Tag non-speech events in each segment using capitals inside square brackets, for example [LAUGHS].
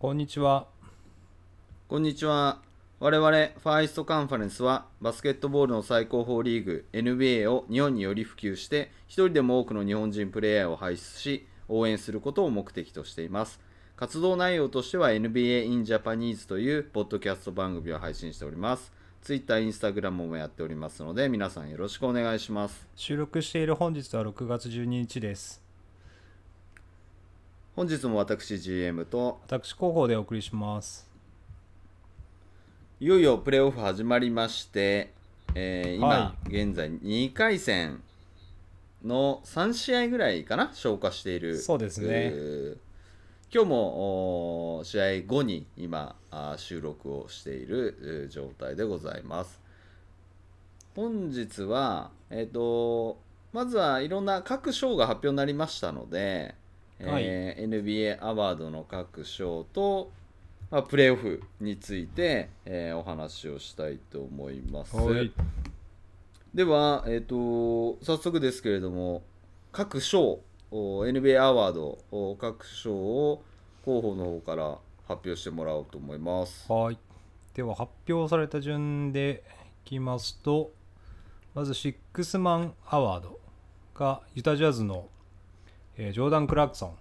こんにちは。こんにちは。我々ファーイストカンファレンスはバスケットボールの最高峰リーグ NBA を日本により普及して一人でも多くの日本人プレイヤーを輩出し応援することを目的としています。活動内容としては NBA in Japanese というポッドキャスト番組を配信しております。Twitter、Instagram もやっておりますので皆さんよろしくお願いします。収録している本日は6月12日です。本日も私 GM と私、広報でお送りします。いよいよプレーオフ始まりまして、えー今、は現在2回戦の3試合ぐらいかな消化している。そうですね。えー今日も試合後に今収録をしているえー状態でございます。本日はえっ、とまずはいろんな各賞が発表になりましたので、えー NBA アワードの各賞とまあ、プレーオフについて、えーお話をしたいと思います。はい。では、えー、と早速ですけれども各賞お NBA アワードお各賞を候補の方から発表してもらおうと思います。はい。では、発表された順でいきますと、まず、シックスマンアワードがユタジャズの、えージョーダン・クラークソン。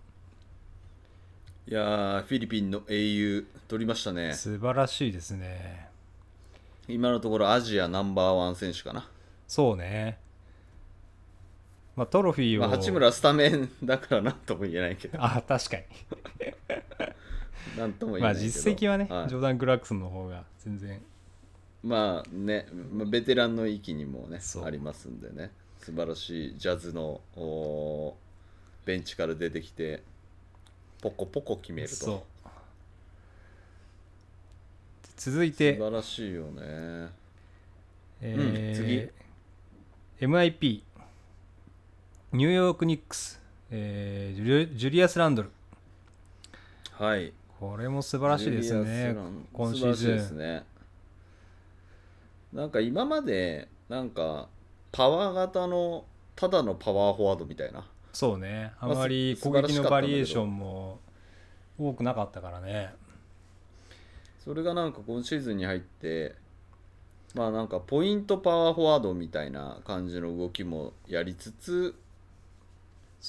いやーフィリピンの英雄取りましたね。素晴らしいですね。今のところアジアナンバーワン選手かな。そうね。まあ、トロフィーを。まあ、八村スタメンだからなんとも言えないけど。[LAUGHS] あ、確かに。[LAUGHS] なんとも言えまあ、ないけど。実績はね、はいジョーダン・クラークソンの方が全然。まあね、まあベテランの域にもねありますんでね素晴らしいジャズのベンチから出てきてポコポコ決めると。続い素て、晴らしいよね。えー MIP ニューヨーク・ニックス、えージュリアス・ランドル。はい。これも素晴らしいですね。今シーズン。すね。なんか今までなんかパワー型のただのパワーフォワードみたいなそうね。あまりす攻撃のバリエーションも多くなかったからね。それがなんか今シーズンに入ってまあなんかポイントパワーフォワードみたいな感じの動きもやりつつ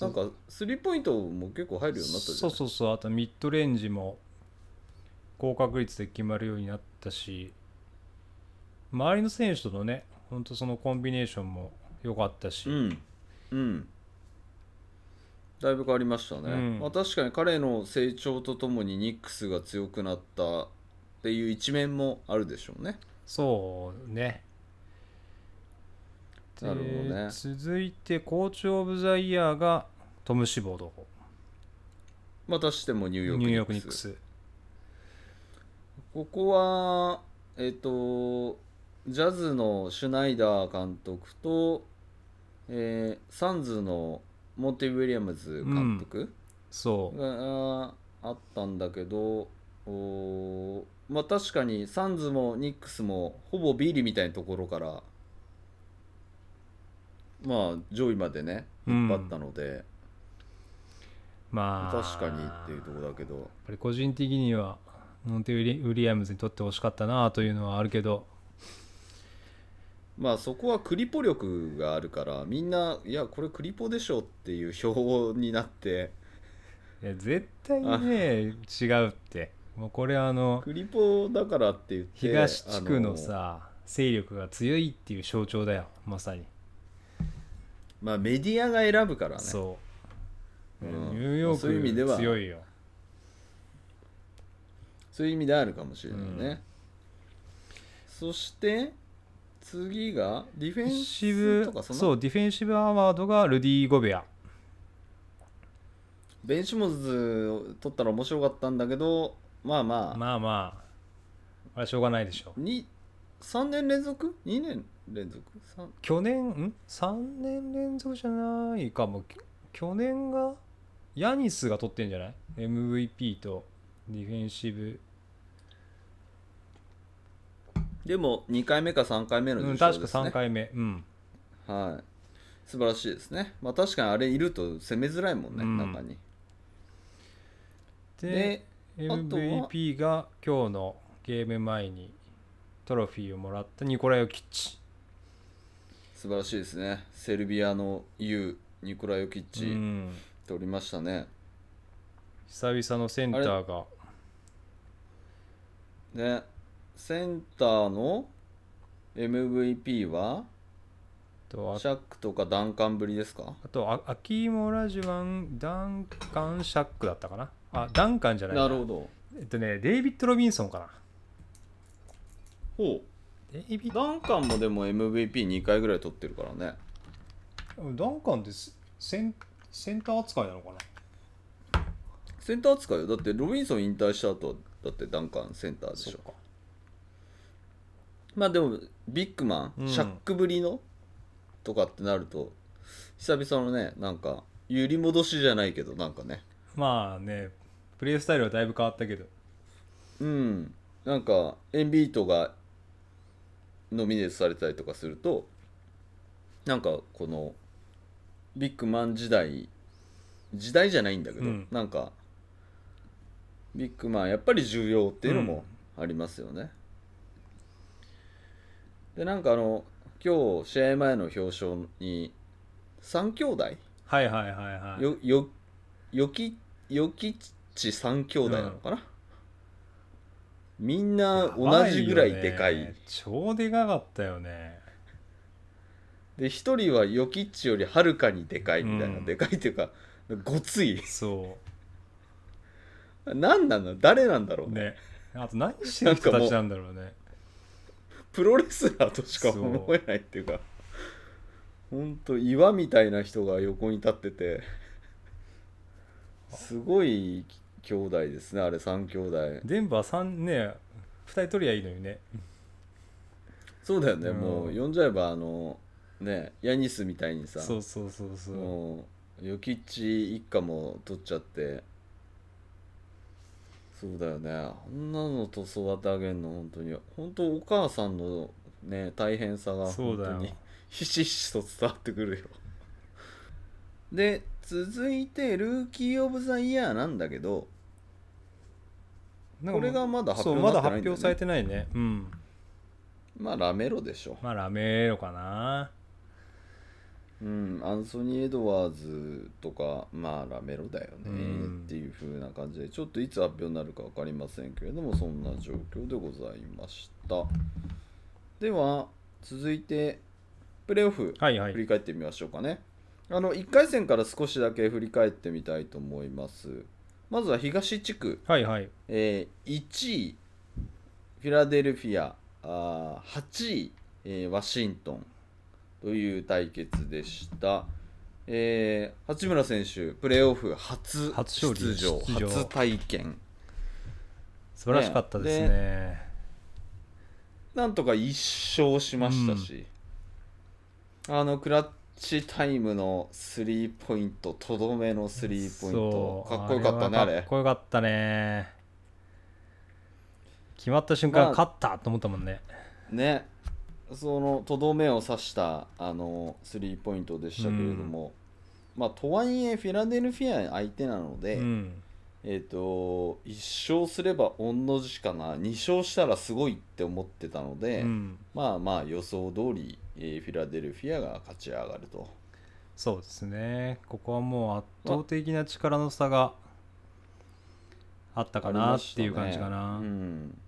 なんかスリーポイントも結構入るようになったじゃそうそうそう。あとミッドレンジも高確率で決まるようになったし周りの選手とのね本当そのコンビネーションも良かったし、うん。うんだいぶ変わりましたね、うん。まあ、確かに彼の成長とともにニックスが強くなったっていう一面もあるでしょうね。そうね。なるほどね。で続いて、 Coach of the Year がトム・シボドー、またしてもニューヨークニューヨーク・ニックス。ここはえっ、とジャズのシュナイダー監督と、えーサンズのモンティ・ウィリアムズ監督？そう。があったんだけど、おーまあ確かにサンズもニックスもほぼビリみたいなところからまあ上位までね引っ張ったので、まあ、確かにっていうところだけど。やっぱり個人的には、モンテ・ウィリウィリアムズにとってほしかったなというのはあるけど、まあそこはクリポ力があるからみんないやこれクリポでしょっていう表になっていや絶対にね、違うって。もうこれあの、クリポだからって言って東地区のあさ、勢力が強いっていう象徴だよ、まさに。まあメディアが選ぶからねそう。うんニューヨそういう意味でークは強いよ。そういう意味であるかもしれないね、うんそして次がディフェンシブスとかそのそうディフェンシブアワードがルディ・ゴベア。ベンシモズ取ったら面白かったんだけどまあまあ、まあまあ。あれはしょうがないでしょに3年連続 ?2 年連続？三去年ん？3年連続じゃないかも。き去年がヤニスが取ってんじゃない？MVP とディフェンシブ、でも2回目か3回目のうん、受賞確かですね、3回目。うん。はい。素晴らしいですね。まあ確かにあれいると攻めづらいもんね、うん。中に。でで MVP が今日のゲーム前にトロフィーをもらったニコラヨキッチ。素晴らしいですね。セルビアの U ニコラ・ヨキッうチん。取りましたね、久々のセンターが。でセンターの MVP は？とあシャックとかダンカンぶりですか？あとあアキーモ・ラジュワンダンカン・シャックだったかな？あダンカンじゃないな。るほど。えっとねデイビッド・ロビンソンかな。ほデイビッうダンカンもでも MVP2 回ぐらい取ってるからね。ドダンカンってセセンセンター扱いなのかな？センター使うよ。だってロビンソン引退した後だってダンカンセンターでしょまあでもビッグマン、うん。シャックぶりのとかってなると久々のねなんか揺り戻しじゃないけどなんかね。まあねプレースタイルはだいぶ変わったけど。うん。なんかエンビートがノミネートされたりとかするとなんかこのビッグマン時代時代じゃないんだけど、うん。なんかビッグマンやっぱり重要っていうのもありますよね、でなんかあの今日試合前の表彰に3兄弟？はいはいはいはい。よよよきよきっち3兄弟なのかな、みんな同じぐらいでかい。ね超でかかったよね。で一人はヨキッチよりはるかにでかいみたいな、うん。でかいっていうかごつい。そ [LAUGHS] 何なの？誰なんだろうね。うね。あと何してる人たちなんだろうねプロレスラーとしか思えないっていうかほんと岩みたいな人が横に立っててすごい兄弟ですねあれ3兄弟。デンバー3ね2人取りゃいいのにね。そうだよね、うん。もう呼んじゃえばあのねヤニスみたいにさそうそうそうそう。もうヨキッチ一家も取っちゃってそうだよね。あんなのと育て上げるの本当に。本当お母さんのね大変さがそうだよ。本当に [LAUGHS] ひしひしと伝わってくるよ。で続いてルーキー・オブ・ザ・イヤーなんだけどこれがまだ発表にまだ発表されてないね。うん。まあラメロでしょ。まあラメロかなうん、アンソニー・エドワーズとか、まあラメロだよねうんっていう風な感じで、ちょっといつ発表になるか分かりませんけれども、そんな状況でございました。では、続いて、プレーオフ、はいはい振り返ってみましょうかね。あの1回戦から少しだけ振り返ってみたいと思います。まずは東地区、はいはいえー1位、フィラデルフィア、あー8位、えーワシントンという対決でした。えー八村選手、プレーオフ初出場、初体験、素晴らしかったですね。なんとか1勝しましたし、あのクラッチタイムのスリーポイント、とどめのスリーポイント、かっこよかったね、あれはかっ。こよかったね。決まった瞬間、まあ勝ったと思ったもんね。ねそのとどめを刺したあのスリーポイントでしたけれども、まあとはいえフィラデルフィア相手なので、うん。えっ、と1勝すれば御の字かな。2勝したらすごいって思ってたので、うん。まあまあ予想通り、えーフィラデルフィアが勝ち上がると。そうですね。ここはもう圧倒的な力の差があったかなっていう感じかな、うん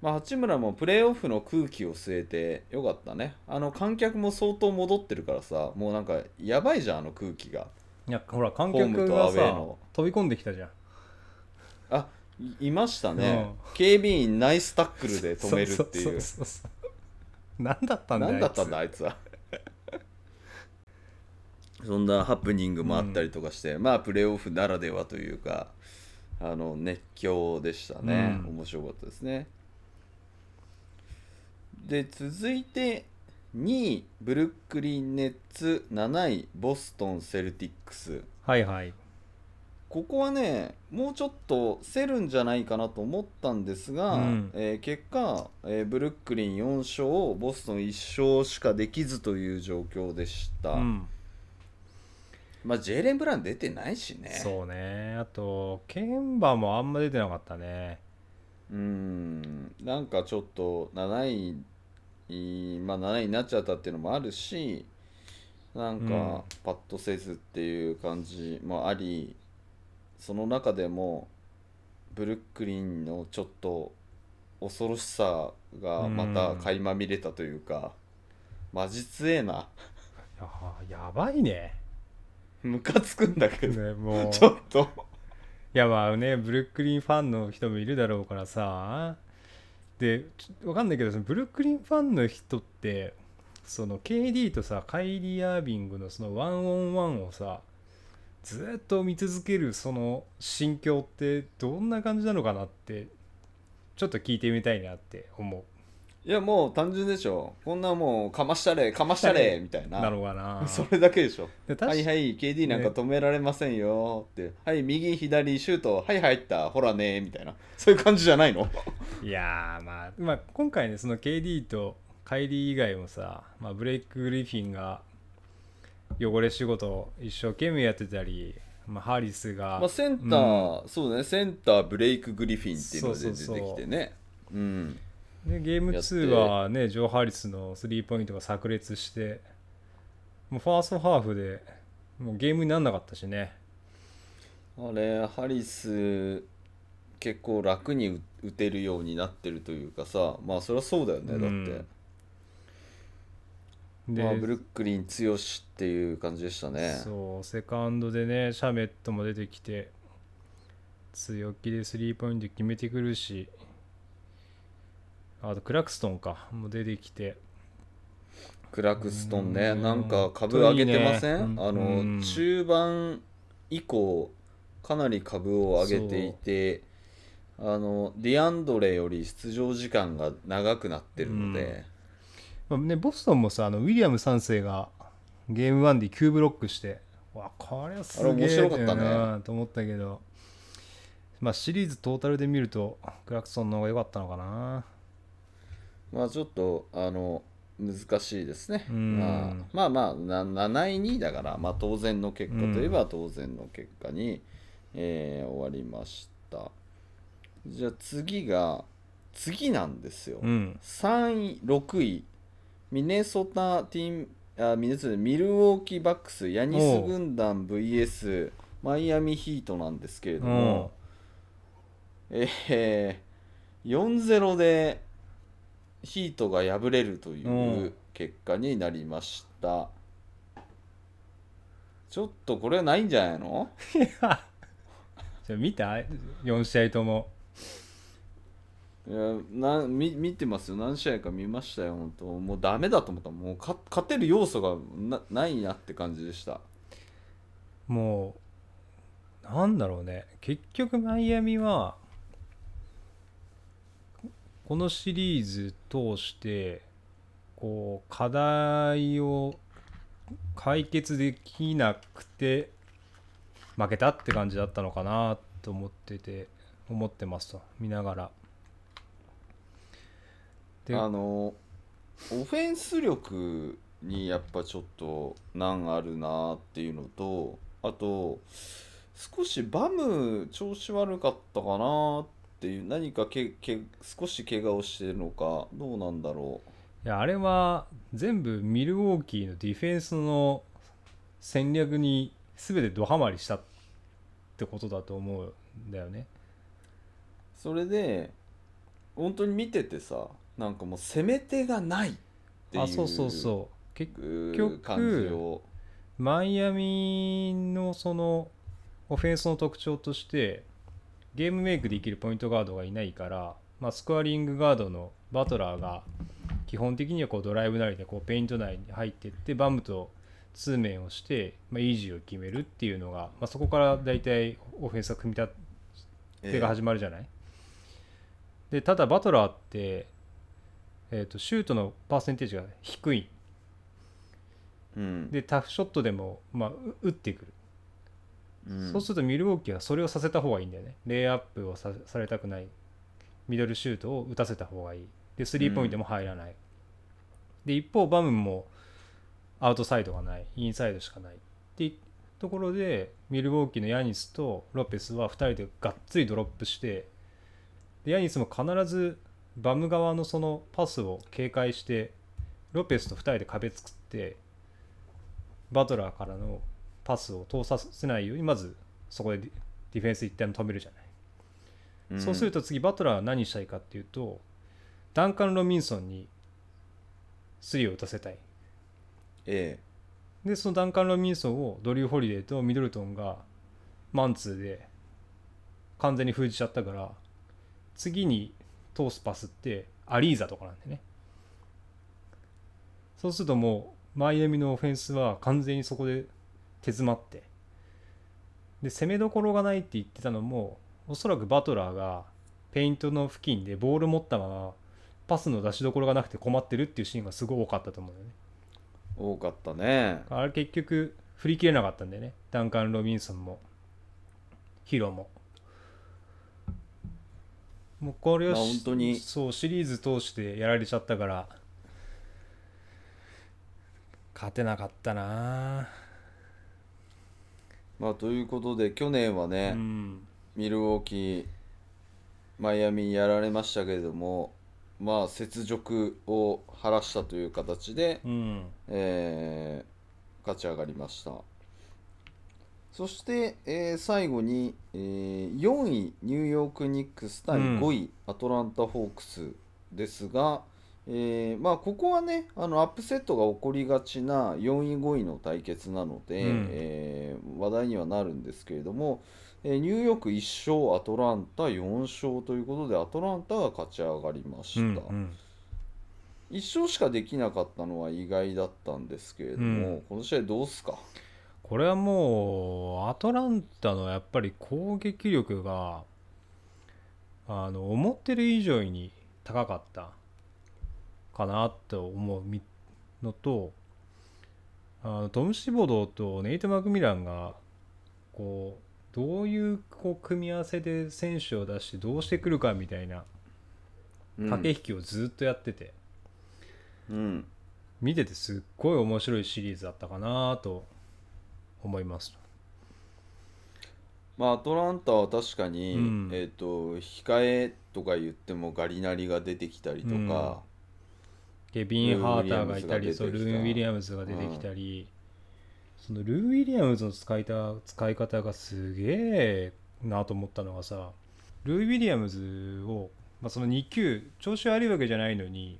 まあ、八村もプレーオフの空気を据えてよかったね。あの観客も相当戻ってるからさもうなんかやばいじゃんあの空気が。いやほら観客がさの。飛び込んできたじゃん。あいいましたね、う警備員ナイスタックルで止めるっていう。何だったんだよ何だったんだあいつ。は。[LAUGHS] そんなハプニングもあったりとかして、まあプレーオフならではというかあの熱狂でしたね、うん。面白かったですねで続いて2位ブルックリン・ネッツ7位ボストン・セルティックス。はいはい。ここはねもうちょっと競るんじゃないかなと思ったんですが、うん。えー結果、えーブルックリン4勝ボストン1勝しかできずという状況でした、うん。まあジェイレン・ブラウン出てないしね。そうね。あとケンバもあんま出てなかったね。うん。なんかちょっと7位いまあ7位になっちゃったっていうのもあるしなんうん。かパッとせずっていう感じもあり、その中でもブルックリンのちょっと恐ろしさがまた垣間見れたというか、マジ強えな。ややばいね。ムカつくんだけど、ねもう。ちょっと。いやまあねブルックリンファンの人もいるだろうからさでちょわかんないけどそのブルックリンファンの人ってその KD とさカイリー・アービングのそのワンオンワンをさずっと見続けるその心境ってどんな感じなのかなってちょっと聞いてみたいなって思う。いやもう単純でしょ。こんなもうかましたれかましたれみたいうな。なのかな。[LAUGHS] それだけでしょ。はいはい KD なんか止められませんよって、はい右左シュート。はい入った。ほらねみたいな。そういう感じじゃないの？[LAUGHS] いやーまあ、まあ、今回ねその KD とカイリー以外もさ、まあ、ブレイク・グリフィンが汚れ仕事を一生懸命やってたり、まあ、ハリスが、まあセンター、そうね。センターブレイク・グリフィンっていうので出てきてね。うんでゲームやって2はねジョー・ハリスのスリーポイントが炸裂してもうファーストハーフでもうゲームにならなかったしね。あれハリス結構楽に打打てるようになってるというかさまあそりゃそうだよねだって、うんで、まあ、ブルックリン強しっていう感じでしたね。そうセカンドでねシャメットも出てきて強気でスリーポイント決めてくるしあとクラクストンか。も出てきて。クラクストンね。うん。なんか株上げてません、本当あの、中盤以降かなり株を上げていてあのディアンドレより出場時間が長くなってるので、まあね、ボストンもさあのウィリアム3世がゲーム1で9ブロックしてわこれはすげえなと思ったけど、まあ、シリーズトータルで見るとクラクソンの方が良かったのかなまあちょっとあの難しいですね、うん。まあ、まあまあな7位2位だから、まあ、当然の結果といえば当然の結果に、えー終わりました。じゃあ次が次なんですよ、うん。3位6位。ミネソタティンあミネソタミルウォーキーバックスヤニス軍団 VS マイアミヒートなんですけれども、えー、4-0でヒートが敗れるといううん。結果になりました。ちょっとこれはないんじゃないの？じゃあ見た ?4 試合とも。いやなみ見てますよ。何試合か見ましたよ。本当。もうダメだと思った。もうか勝てる要素がなないなって感じでした。もうなんだろうね。結局マイアミはこのシリーズ通してこう課題を解決できなくて負けたって感じだったのかなと思ってて思ってますと見ながら。であのオフェンス力にやっぱちょっと難あるなっていうのとあと少しバム調子悪かったかなっていう何かけけ少し怪我をしてるのかどうなんだろいやあれは全部ミルウォーキーのディフェンスの戦略に全てドハマりしたってことだと思うんだよね。うそれで本当に見ててさなんかもう攻め手がないっていうあそうそうそう。結う局感じを。マイアミのそのオフェンスの特徴としてゲームメイクできるポイントガードがいないから、まあ、スコアリングガードのバトラーが基本的にはこうドライブなりでこうペイント内に入っていってバムと通面をして、まあ、イージーを決めるっていうのが、まあ、そこから大体オフェンスが組み立てが始まるじゃない、でただバトラーって、えー、とシュートのパーセンテージが低い。うん。でタフショットでも、まあ、う打ってくるそうするとミルウォーキーはそれをさせた方がいいんだよね。レイアップをされたくない。ミドルシュートを打たせた方がいい。で、スリーポイントも入らない。で、一方、バムもアウトサイドがない。インサイドしかない。で、ところでミルウォーキーのヤニスとロペスは2人でがっつりドロップしてでヤニスも必ずバム側のそのパスを警戒してロペスと2人で壁作ってバトラーからのパスを通させないようにまずそこでディフェンス一旦止めるじゃない、そうするとと次バトラーは何したいかっていうとダンカン・ロビンソンにスリーを打たせたい。えでそのダンカン・ロビンソンをドリュー・ホリデーとミドルトンがマンツーで完全に封じちゃったから次に通すパスってアリーザとかなんでね。そうするともうマイアミのオフェンスは完全にそこで手詰まって。で攻めどころがないって言ってたのもおそらくバトラーがペイントの付近でボール持ったままパスの出しどころがなくて困ってるっていうシーンがすごい多かったと思うよね。え多かったね。あれ結局振り切れなかったんだよね。ダンカン・ロビンソンも。ヒロも。もうこれをしまあ本当に。そうシリーズ通してやられちゃったから勝てなかったなまあということで去年はね、うん。ミルウォーキーマイアミにやられましたけれどもまあ雪辱を晴らしたという形で、うん。えー勝ち上がりました。そして、えー最後に、えー4位ニューヨーク・ニックス対うん。5位、アトランタ・ホークスですが、えーまあ、ここはねあのアップセットが起こりがちな4位5位の対決なので、うん。えー話題にはなるんですけれども、えーニューヨーク1勝アトランタ4勝ということでアトランタが勝ち上がりました。うんうん。1勝しかできなかったのは意外だったんですけれども、うん。この試合どうすか？これはもうアトランタのやっぱり攻撃力があの思ってる以上に高かったかなと思うみのとあのトム・シボドーとネイト・マクミランがこうどういうこう組み合わせで選手を出してどうしてくるかみたいなうん。駆け引きをずっとやってて、うん。見ててすっごい面白いシリーズだったかなと思います。まあアトランタは確かに、うん。えっ、と控えとか言ってもガリナリが出てきたりとか、ケビン・ハーターがいたりそうルーン・ウィリアムズが出てきたり、そのルーン・ウィリアムズの使いた使い方がすげえなと思ったのがさルーン・ウィリアムズを、まあ、その2球調子悪いわけじゃないのに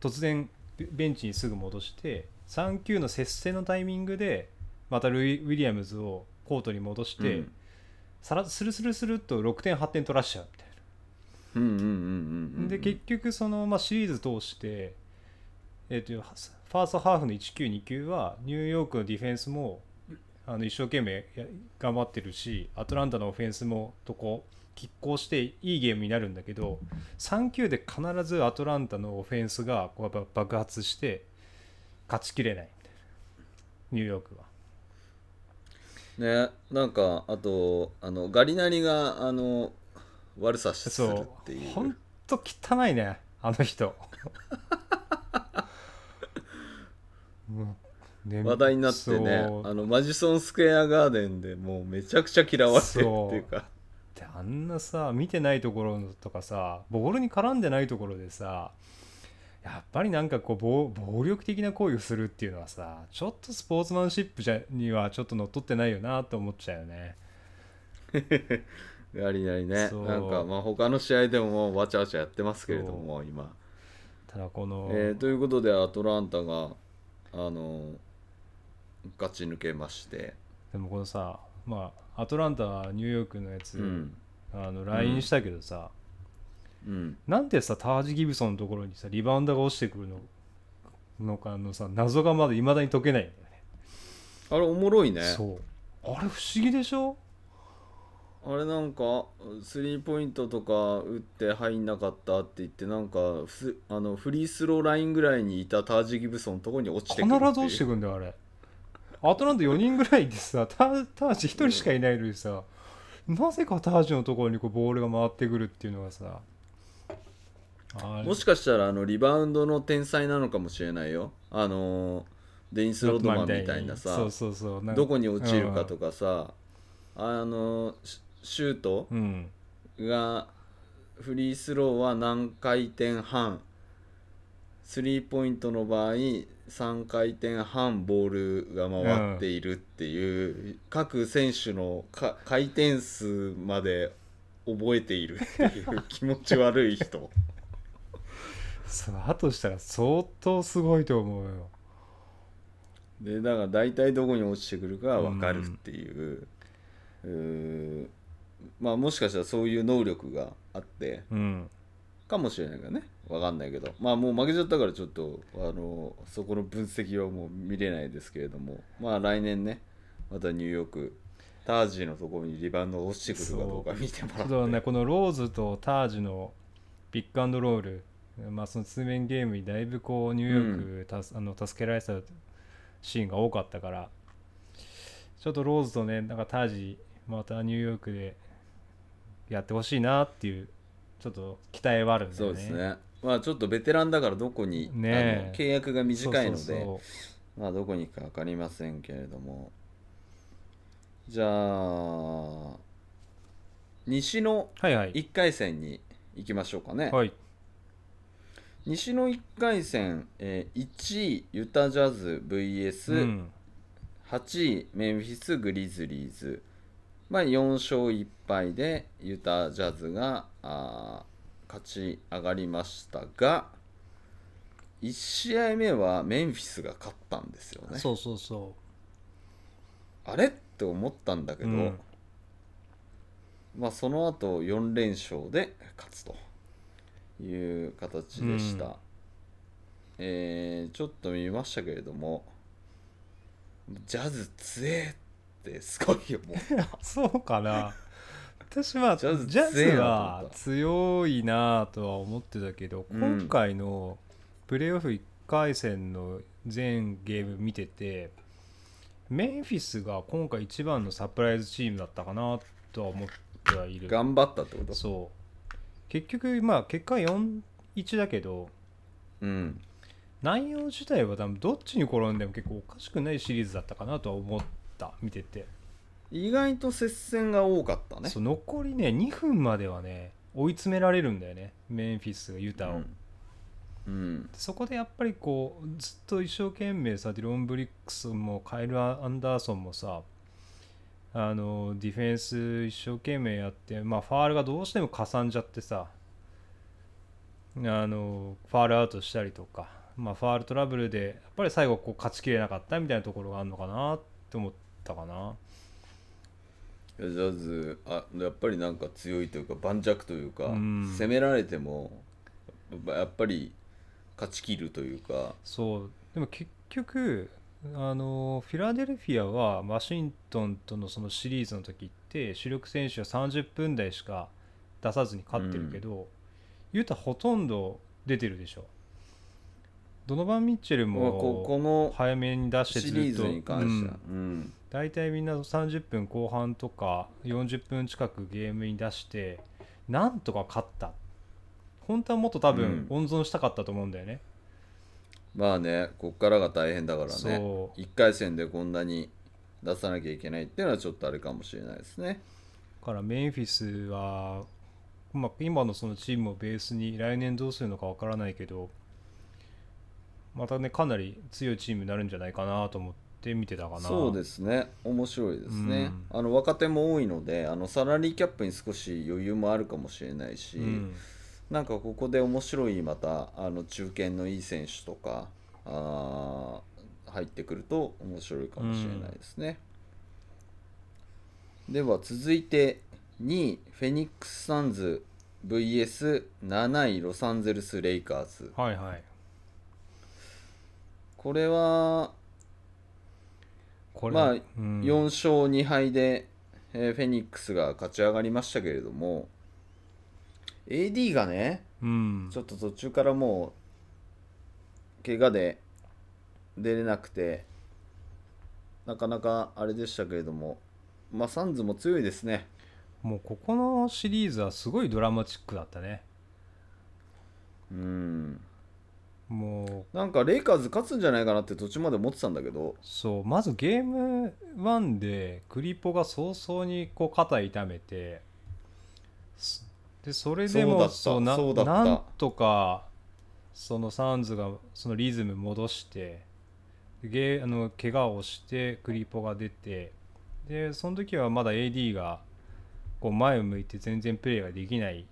突然ベベンチにすぐ戻して3球の接戦のタイミングでまたルーン・ウィリアムズをコートに戻して、うん。さらスルスルスルっと6点8点取らしちゃうみたいな。で結局その、まあ、シリーズ通して、えー、とファーストハーフの1球2球はニューヨークのディフェンスもあの一生懸命や頑張ってるしアトランタのオフェンスもとこ拮抗していいゲームになるんだけど3球で必ずアトランタのオフェンスがこうやっぱ爆発して勝ちきれないニューヨークは。ねなんかあとあのガリナリがあの悪さするそうっていうほんと汚いねあの人。[LAUGHS] 話題になってねあのマジソンスクエアガーデンでもうめちゃくちゃ嫌われてるっていうか。であんなさ見てないところとかさボールに絡んでないところでさやっぱりなんかこう暴暴力的な行為をするっていうのはさちょっとスポーツマンシップじゃにはちょっと乗っ取ってないよなと思っちゃうよね。ガリナリね。なんかまあ他の試合でもわちゃわちゃやってますけれども今、ただこの、えーということでアトランタがあの勝ち抜けまして。でもこのさまあアトランタニューヨークのやつ、うん。あの LINE したけどさ、うん。なんでさタージ・ギブソンのところにさリバウンドが落ちてくるののかのさ謎がまだいまだに解けないんだよね。あれおもろいね。そう。あれ不思議でしょ？あれなんかスリーポイントとか打って入んなかったって言ってなんかふあのフリースローラインぐらいにいたタージ・ギブソンのところに落ちてくるず落ちてくんだよあれ。アトランタ4人ぐらいでさタータージ1人しかいないのにさなぜかタージのところにこうボールが回ってくるっていうのがさあれ。もしかしたらあのリバウンドの天才なのかもしれないよ。あのーデニス・ロッドマンみたいなさそうそうそう。なんかどこに落ちるかとかさ、あのシシュートうん。がフリースローは何回転半。スリーポイントの場合3回転半ボールが回っているっていう、各選手のか回転数まで覚えているっていう [LAUGHS] 気持ち悪い人。そうだとしたら相当すごいと思うよ。でだから大体どこに落ちてくるか分かるっていう,、うーまあもしかしたらそういう能力があってうんかもしれないからね。分かんないけど。まあもう負けちゃったからちょっとあのそこの分析はもう見れないですけれども。まあ来年ねまたニューヨークタージのところにリバウンドが落ちてくるかどうか見てもらって。ちょっとねこのローズとタージのピックアンドロール。まあその通面ゲームにだいぶこうニューヨークたす、あの助けられたシーンが多かったから。ちょっとローズとねなんかタージまたニューヨークでやってほしいなっていうちょっと期待はあるんだよね。そうですね。まあちょっとベテランだからどこに、ね契約が短いのでまあどこに行くか分かりませんけれども。じゃあ西のはいはい。1回戦に行きましょうかね、はい。西の1回戦、えー1位ユタジャズ VS8 うん。位メンフィス・グリズリーズ、まあ、4勝1敗でユタジャズが勝ち上がりましたが1試合目はメンフィスが勝ったんですよね。そうそうそあれって思ったんだけど、うん。まあその後4連勝で勝つという形でした、うん。えーちょっと見ましたけれどもジャズ強えってすごいよもう。う [LAUGHS] そうかな。私はジジャズは強いなとは思ってたけど、うん。今回のプレーオフ1回戦の全ゲーム見ててメンフィスが今回一番のサプライズチームだったかなとは思ってはいる。頑張ったってこと？そう。結局まあ結果4-1だけどうん。内容自体は多分どっちに転んでも結構おかしくないシリーズだったかなとは思った見てて、意外と接戦が多かったね。そう残りね2分まではね追い詰められるんだよね。メンフィスがユタを、うん、うん。そこでやっぱりこうずっと一生懸命さディロン・ブリックスもカイル・アンダーソンもさあのディフェンス一生懸命やって、まあ、ファールがどうしてもかさんじゃってさあのファールアウトしたりとか、まあ、ファールトラブルでやっぱり最後こう勝ちきれなかったみたいなところがあるのかなって思ったかな。ジャズあやっぱりなんか強いというか盤石というか、うん。攻められてもやっぱり勝ち切るというか。そう。でも結局あのフィラデルフィアはワシントンとのそのシリーズの時って主力選手は30分台しか出さずに勝ってるけど、ユタほとんど出てるでしょ。ドノバン・ミッチェルもの早めに出してシリーズずっとに関しては。うん、うん大体みんな30分後半とか40分近くゲームに出してなんとか勝った。本当はもっと多分温存したかったと思うんだよね、まあねこっからが大変だからね。そ1回戦でこんなに出さなきゃいけないっていうのはちょっとあれかもしれないですね。からメンフィスは、まあ、今のそのチームをベースに来年どうするのかわからないけどまたねかなり強いチームになるんじゃないかなと思って見てたかな。そうですね。面白いですね、うん。あの若手も多いのであのサラリーキャップに少し余裕もあるかもしれないし、うん、なんかここで面白いまたあの中堅のいい選手とかあー入ってくると面白いかもしれないですね、では続いて2位フェニックス・サンズ VS7 位ロサンゼルス・レイカーズ。はいはい。これはこれまあうん。4勝2敗で、えーフェニックスが勝ち上がりましたけれども AD がねうん。ちょっと途中からもう怪我で出れなくてなかなかあれでしたけれどもまあサンズも強いですね。もうここのシリーズはすごいドラマチックだったね。うんもう。なんかレイカーズ勝つんじゃないかなって途中まで思ってたんだけど。そうまずゲーム1でクリポが早々にこう肩痛めてすでそれでもそうななんとかそのサンズがそのリズム戻してゲーあの怪我をしてクリポが出てでその時はまだ AD がこう前を向いて全然プレーができない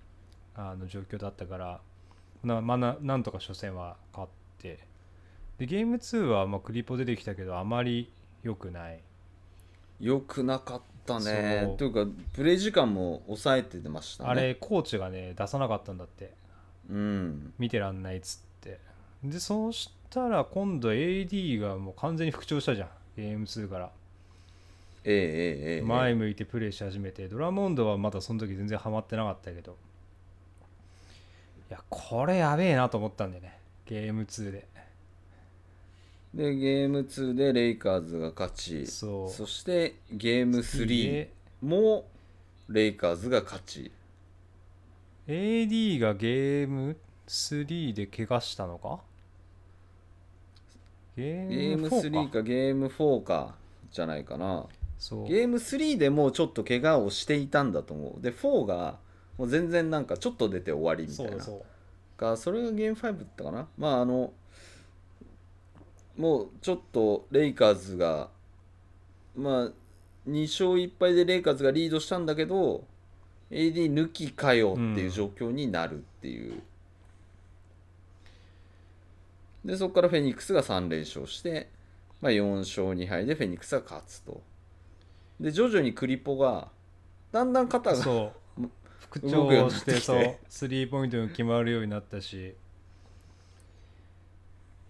あの状況だったからな,、まあ、ななんとか初戦は勝って。でゲーム2はまあクリポ出てきたけどあまり良くない。よくなかったね。というかプレイ時間も抑えてましたね。あれコーチがね出さなかったんだって。うん。見てらんないっつって。でそうしたら今度 AD がもう完全に復調したじゃん。ゲーム2から。ええええええ。前向いてプレーし始めて。ドラモンドはまだその時全然ハマってなかったけどいやこれやべえなと思ったんでね。ゲーム2で。でゲーム2でレイカーズが勝ち。そう。してゲーム3で。もレイカーズが勝ち。AD がゲーム3で怪我したのか？ゲゲームーム4 3かかゲーム4かじゃないかな。ゲーム3でもうちょっと怪我をしていたんだと思う。で4がもう全然なんかちょっと出て終わりみたいうな。そだそう。かそれがゲーム5だったかな。まああのもうちょっとレイカーズがまあ2勝1敗でレイカーズがリードしたんだけど AD 抜きかよっていう状況になるっていう、でそこからフェニックスが3連勝して、まあ、4勝2敗でフェニックスが勝つと。で徐々にクリポがだんだん肩がそう復調ってきてしてそう。スリーポイントが決まるようになったし。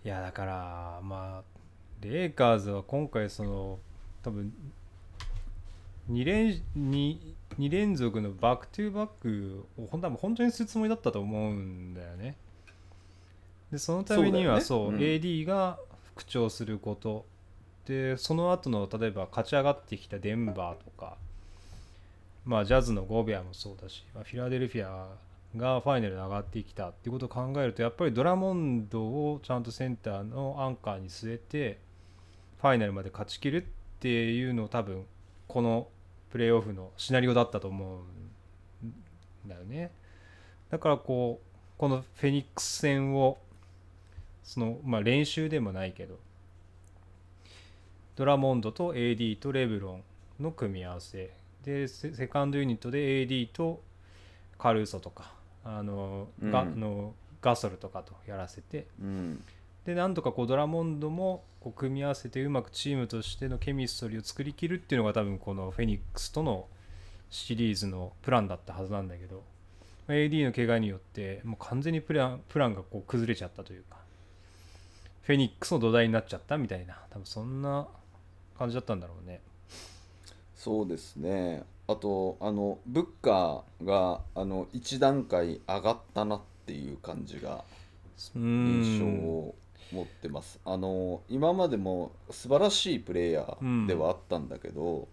いやだからまあレイカーズは今回その多分2連 2, 2連続の back-to-back を本当は本当にするつもりだったと思うんだよね。でそのためにはそう,、そうね。うん。AD が復調すること。でその後の例えば勝ち上がってきたデンバーとかまあジャズのゴベアもそうだし、まあ、フィラデルフィアがファイナルに上がってきたっていうことを考えるとやっぱりドラモンドをちゃんとセンターのアンカーに据えてファイナルまで勝ちきるっていうのを多分このプレーオフのシナリオだったと思うんだよね。だからこうこのフェニックス戦をそのまあ練習でもないけどドラモンドと AD とレブロンの組み合わせでセセカンドユニットで AD とカルーソとかあの、ガうん。あのガソルとかとやらせて。うん。でなんとかこうドラモンドもこう組み合わせてうまくチームとしてのケミストリーを作りきるっていうのが多分このフェニックスとのシリーズのプランだったはずなんだけどまあ AD の怪我によってもう完全にプランプランがこう崩れちゃったというかフェニックスの土台になっちゃったみたいな多分そんな感じだったんだろうねそうですね。あとあのブッカーがあの1段階上がったなっていう感じがう印象んを持ってます。あの今までも素晴らしいプレイヤーではあったんだけど、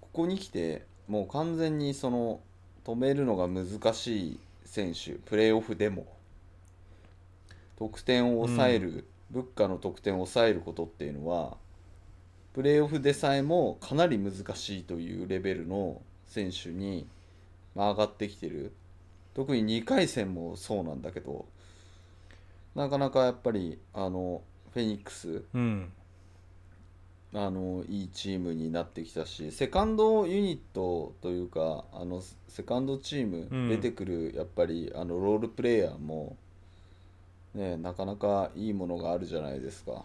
ここに来てもう完全にその止めるのが難しい選手プレーオフでも得点を抑える、ブッカの得点を抑えることっていうのはプレーオフでさえもかなり難しいというレベルの選手に、まあ、上がってきてる。特に2回戦もそうなんだけどなかなかやっぱりあのフェニックスうん。あのいいチームになってきたしセカンドユニットというかあのセカンドチームうん。出てくるやっぱりあのロールプレイヤーも、ね、なかなかいいものがあるじゃないですか。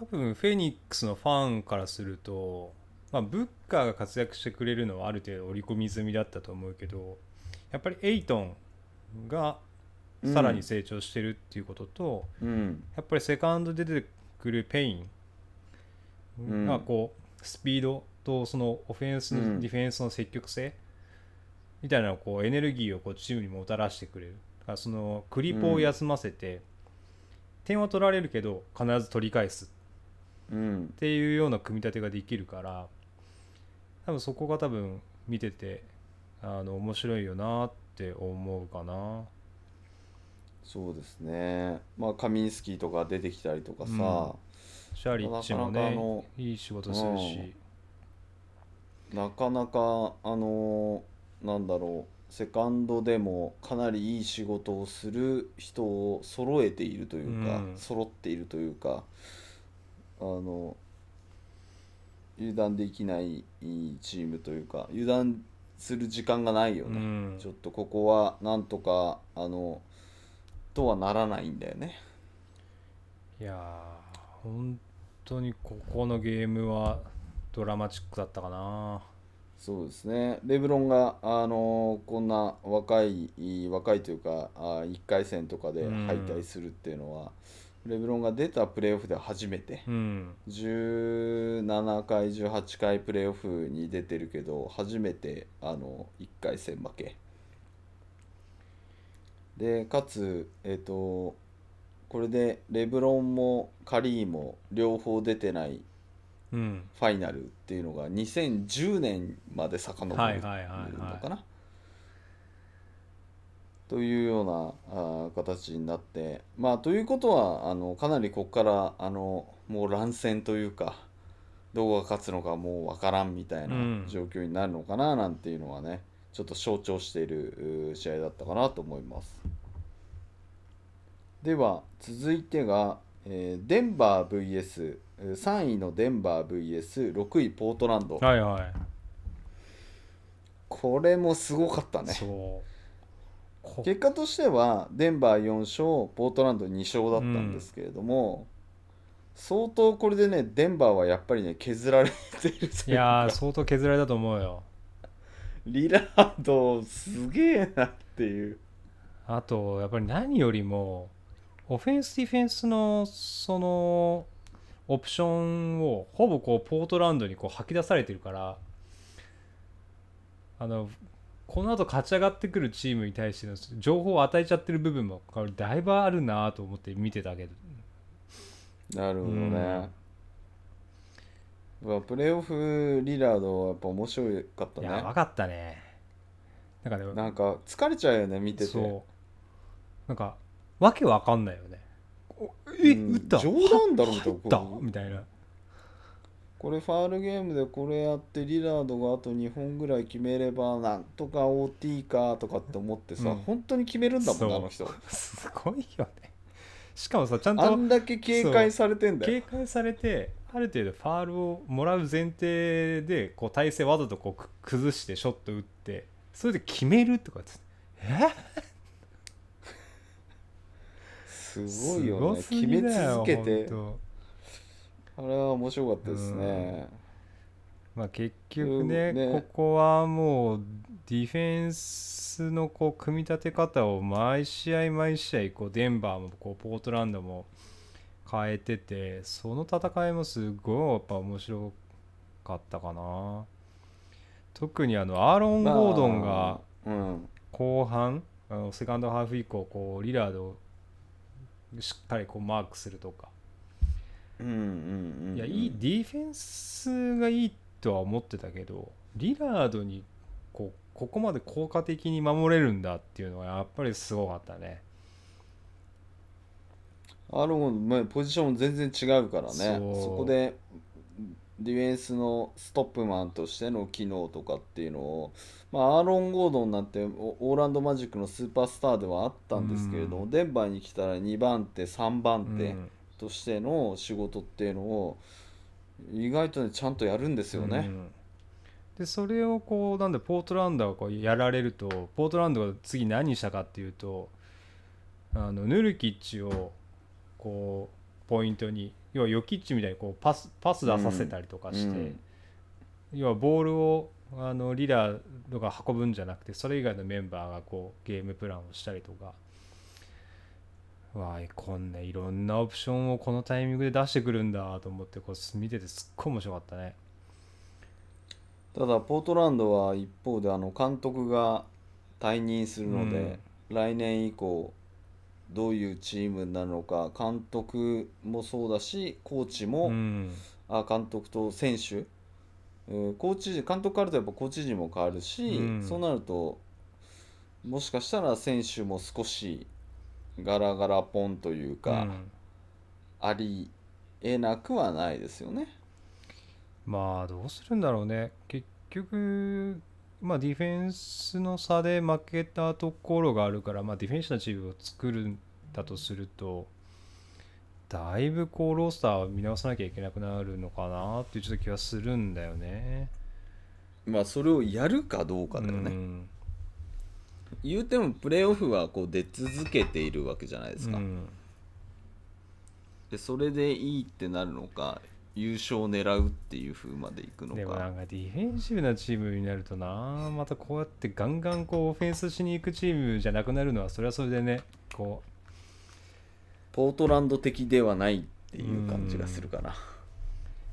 多分フェニックスのファンからすると、まあ、ブッカーが活躍してくれるのはある程度織り込み済みだったと思うけどやっぱりエイトンがさらに成長してるっていうことと、うん。やっぱりセカンドで出てくるペインうん。がこうスピードとそのオフェンス、うん。ディフェンスの積極性みたいなこうエネルギーをこうチームにもたらしてくれる。だからそのクリポを休ませて、点は取られるけど必ず取り返すう。んっていうような組み立てができるから多分そこが多分見ててあの面白いよなって思うかな。そうですね。まあカミンスキーとか出てきたりとかさ、うん。シャリッチもなかなかあねのいい仕事するし。なかなかあのなんだろうセカンドでもかなりいい仕事をする人を揃えているというか、うん。揃っているというかあの油断できないチームというか油断する時間がないようね、ん。ちょっとここはなんとかあのとはならないんだよね。いやー本当にここのゲームはドラマチックだったかな。そうですね。レブロンが、あのこんな若い若いというかあ1回戦とかで敗退するっていうのは、レブロンが出たプレーオフでは初めて。うん。17回18回プレーオフに出てるけど初めてあの1回戦負け。でかつえっ、とこれでレブロンもカリーも両方出てないうん。ファイナルっていうのが2010年まで遡るのかな？というようなあー形になってまあということはあのかなりここからあのもう乱戦というかどこが勝つのかもうわからんみたいなうん。状況になるのかななんていうのはねちょっと象徴している試合だったかなと思います。では続いてが、えーデンバー VS えー3位のデンバー VS6 位ポートランド。はいはい。これもすごかったね。そう。こ結果としてはデンバー4勝ポートランド2勝だったんですけれども、相当これでねデンバーはやっぱりね削られているといいやー相当削られたと思うよ。リラードすげえなっていう。あとやっぱり何よりもオフェンスディフェンスのそのオプションをほぼこうポートランドにこう吐き出されてるからあのこの後勝ち上がってくるチームに対しての情報を与えちゃってる部分もだいぶあるなと思って見てたけど。なるほどね、まあプレーオフリラードはやっぱ面白かったね。やばかったね。なんかねなんか疲れちゃうよね見てて。そう。なんかわけわかんないよね。おえ、うん打った？冗談だろみたいなこれファールゲームでこれやってリラードがあと2本ぐらい決めればなんとか OT かとかって思ってさ、うん。本当に決めるんだもんあの人。すごいよね。しかもさちゃんとあんだけ警戒されてんだよ。警戒されてある程度ファールをもらう前提でこう体勢わざとこうく崩してショット打ってそれで決めるとかってえ？[LAUGHS] すごいよね。決め続けてあれは面白かったですね。まあ結局ね,、うんね。ここはもうディフェンスのこう組み立て方を毎試合毎試合こうデンバーもこうポートランドも変えててその戦いもすごいやっぱ面白かったかな。特にあのアーロン・ゴードンがまあうん。セカンドハーフ以降こうリラードをしっかりこうマークするとかいやいいディフェンスがいいとは思ってたけどリラードにこうここまで効果的に守れるんだっていうのはやっぱりすごかったね。アロン、まあ、ポジション全然違うからね。そこでディフェンスのストップマンとしての機能とかっていうのを、まあ、アーロン・ゴードンなんてオオーランド・マジックのスーパースターではあったんですけれども、うん。デンバーに来たら2番手3番手うんとしての仕事っていうのを意外とねちゃんとやるんですよね。うん。でそれをこうなんでポートランドがこうやられるとポートランドが次何したかっていうとあのヌルキッチをこうポイントに要はヨキッチみたいにこうパスパス出させたりとかして、うん。要はボールをあのリラードが運ぶんじゃなくてそれ以外のメンバーがこうゲームプランをしたりとかわあこんないろんなオプションをこのタイミングで出してくるんだと思ってこう見ててすっごい面白かったね。ただポートランドは一方であの監督が退任するので、来年以降どういうチームになるのか監督もそうだしコーチも、うん。あ監督と選手、うんコーチ陣監督変わるとやっぱコーチ陣も変わるし、うん。そうなるともしかしたら選手も少し、ガラガラポンというか、うんありえなくはないですよね。まあどうするんだろうね結局まあディフェンスの差で負けたところがあるから、まあ、ディフェンスのチームを作るんだとするとだいぶこうロースターを見直さなきゃいけなくなるのかなっていうちょっと気はするんだよね。まあそれをやるかどうかだよね。うん言うてもプレーオフはこう出続けているわけじゃないですか。うん。でそれでいいってなるのか優勝を狙うっていう風までいくのでもなかんかディフェンシブなチームになるとなまたこうやってガンガンこうオフェンスしに行くチームじゃなくなるのはそれはそれでねこポートランド的ではないっていう感じがするかな。う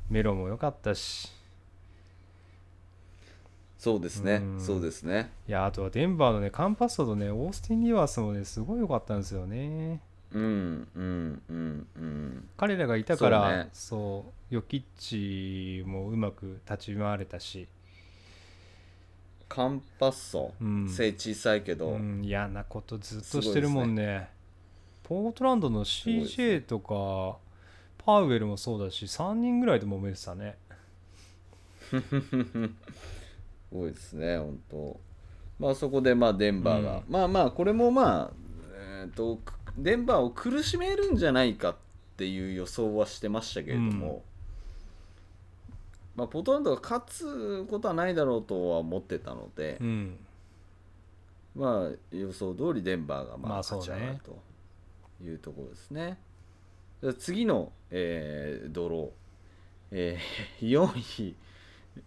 メロも良かったしそうですね。うん。そうですね。いやあとはデンバーのねカンパッソとねオースティン・リバースもねすごい良かったんですよね。うんうんうんうん。彼らがいたからそうね。そうヨキッチもうまく立ち回れたし、カンパッソ、うん。背小さいけど、うん、嫌なことずっとしてるもんね。ポートランドの CJ とかパウエルもそうだし3人ぐらいで揉めてたね [LAUGHS] 多いですね本当。まあそこでまあデンバーが、うん。まあまあこれもまあえっ、とくデンバーを苦しめるんじゃないかっていう予想はしてましたけれども、まあポートランドが勝つことはないだろうとは思ってたので。う、ん。まあ予想通りデンバーがまあ勝ち上がるというところですね。次の、えードロー、えー [LAUGHS] 4位、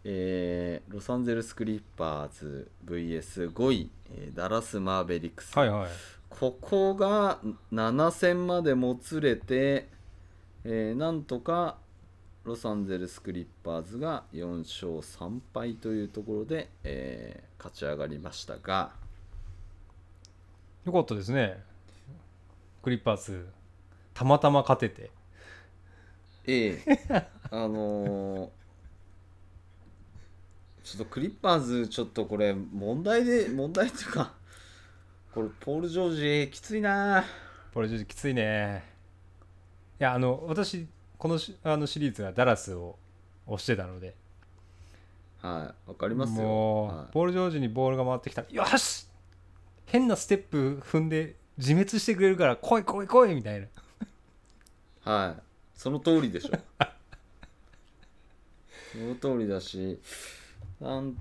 えーロサンゼルス・クリッパーズ VS5 位、えーダラス・マーベリックス、はいはい。ここが7戦までもつれて、えーなんとかロサンゼルス・クリッパーズが4勝3敗というところで、えー勝ち上がりましたが、よかったですね。クリッパーズたまたま勝てて。ええ。あのーちょっとクリッパーズちょっとこれ問題で [LAUGHS] 問題っていうかこれポール・ジョージきついな。これちょっときついね。いやあの私このしあのシリーズはダラスを推してたので。はいわかりますよ。もう、はい。ポール・ジョージにボールが回ってきた。らよし！変なステップ踏んで自滅してくれるから来い来い来いみたいな。はい。その通りでしょ。[LAUGHS] その通りだしなん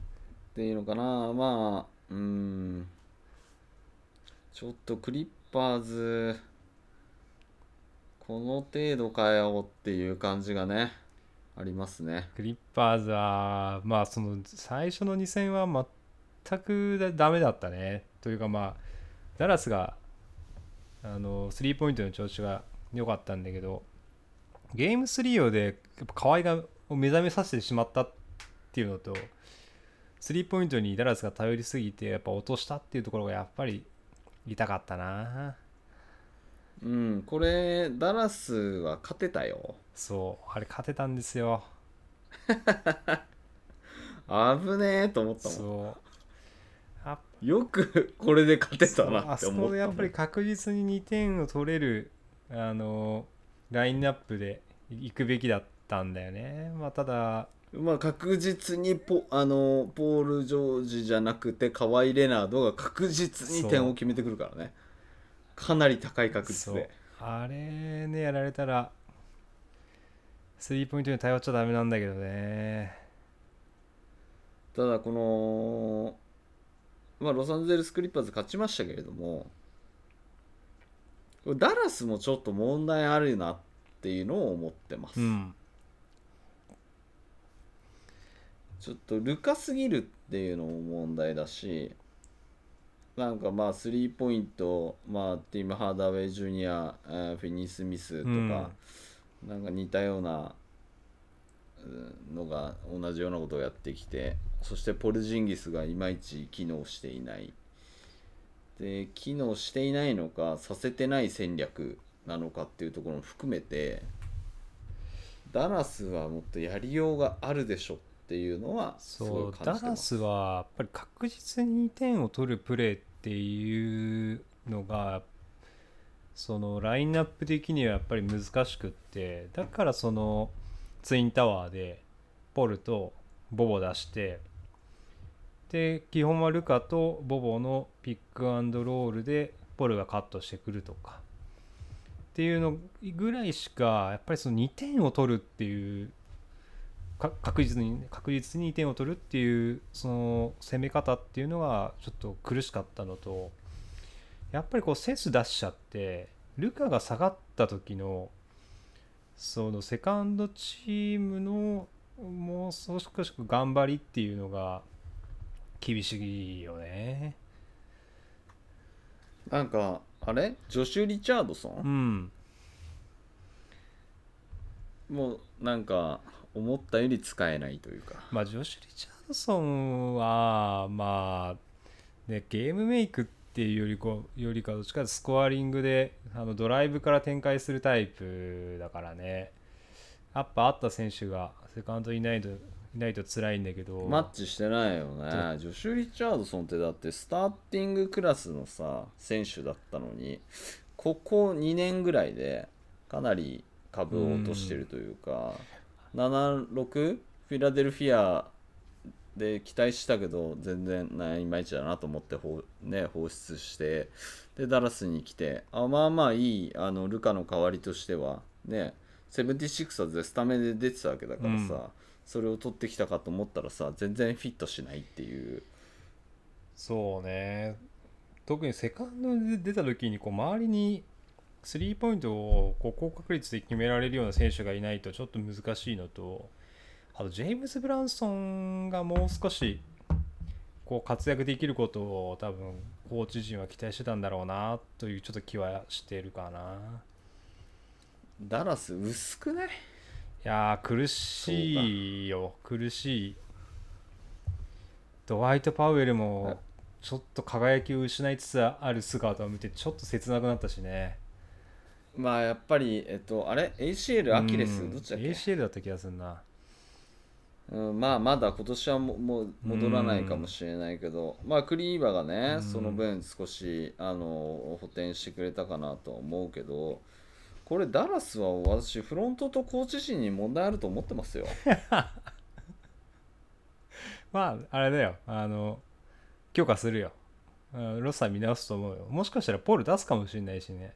ていうのかな。まあうん。ちょっとクリッパーズこの程度かよっていう感じがねありますね。クリッパーズはまあその最初の2戦は全くだダメだったね。というかまあダラスがあのスリーポイントの調子が良かったんだけどゲーム3をでやっぱ河合が目覚めさせてしまったっていうのとスリーポイントにダラスが頼りすぎてやっぱ落としたっていうところがやっぱり痛かったな。うんこれダラスは勝てたよ。そうあれ勝てたんですよ。危ねえと思ったもん。そう。あよくこれで勝てたなってあそこ思ったもん。でやっぱり確実に2点を取れるあのラインナップで行くべきだったんだよね。まあ、ただ、まあ確実にポあのポール・ジョージじゃなくて河合レナードが確実に点を決めてくるからね。かなり高い確率で。あれね、やられたら、スリーポイントに頼っちゃダメなんだけどね。ただこの、まあ、ロサンゼルス・クリッパーズ勝ちましたけれどもダラスもちょっと問題あるなっていうのを思ってます、うん。ちょっとルカすぎるっていうのも問題だしなんかまあスリーポイント、まあ、ティム・ハーダーウェイ・ジュニア、えーフィニー・スミスとか、なんか似たようなうんのが同じようなことをやってきてそしてポルジンギスがいまいち機能していない。で機能していないのかさせてない戦略なのかっていうところも含めてダラスはもっとやりようがあるでしょっていうのはそうダラスはやっぱり確実に点を取るプレーっていうのが、そのラインナップ的にはやっぱり難しくってだからそのツインタワーでポルとボボ出してで基本はルカとボボのピックアンドロールでポルがカットしてくるとか。っていうのぐらいしかやっぱりその2点を取るっていうか確実に確実に2点を取るっていうその攻め方っていうのがちょっと苦しかったのとやっぱりこうセス出しちゃってルカが下がった時のそのセカンドチームのもう少し頑張りっていうのが厳しいよね。なんかあれ？ジョシュ・リチャードソうン、ん。もうなんか思ったより使えないというか。まあジョシュ・リチャードソンはまあねゲームメイクっていうよりこよりかどっちかスコアリングであのドライブから展開するタイプだからね。やっぱあった選手がセカンドいないといないと辛いんだけど。マッチしてないよね。ジョシュ・リチャードソンってだってスターティングクラスのさ選手だったのにここ2年ぐらいでかなり株を落としてるというか、76フィラデルフィアで期待したけど全然ないまいちだなと思って放,、ね、放出してでダラスに来てあまあまあいいあのルカの代わりとしてはねセブンティシックスはゼスタメで出てたわけだからさ、うん。それを取ってきたかと思ったらさ全然フィットしないっていう。そうね。特にセカンドで出た時にこう周りにスリーポイントをこう高確率で決められるような選手がいないとちょっと難しい。のとあとジェームズ・ブランソンがもう少しこう活躍できることを多分コーチ陣は期待してたんだろうなというちょっと気はしてるかな。ダラス薄くない？いやー苦しいよ。苦しい。ドワイト・パウエルはいもちょっと輝きを失いつつある姿を見てちょっと切なくなったしねまあやっぱりえっとあれ？ACL アキレス？うんどっちだっけ、ACL だった気がするな。うん、まあまだ今年はももう戻らないかもしれないけど、まあクリーバーがね、うん。その分少しあの補填してくれたかなとは思うけどこれダラスは私フロントとコーチ陣に問題あると思ってますよ。[LAUGHS] まああれだよ。あの許可するよ。うんロスは見直すと思うよ。もしかしたらポール出すかもしれないしね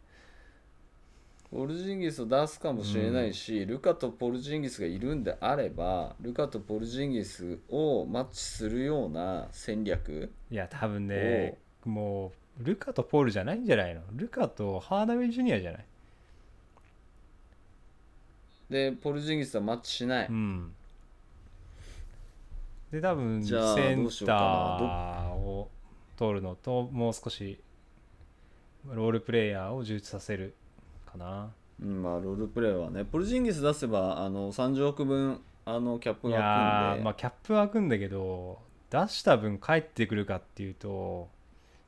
ポルジンギスを出すかもしれないし、ルカとポルジンギスがいるんであればルカとポルジンギスをマッチするような戦略いや多分ねもうルカとポールじゃないんじゃないの？ルカとハーダウェイジュニアじゃない？でポルジンギスはマッチしない、うん。で多分センタかーを取るのともう少しロールプレイヤーを充実させるかな。うん、まあロールプレイはねポルジンギス出せばあの30億分あのキャップいがや開くんで。ーまあキャップは開くんだけど出した分返ってくるかっていうと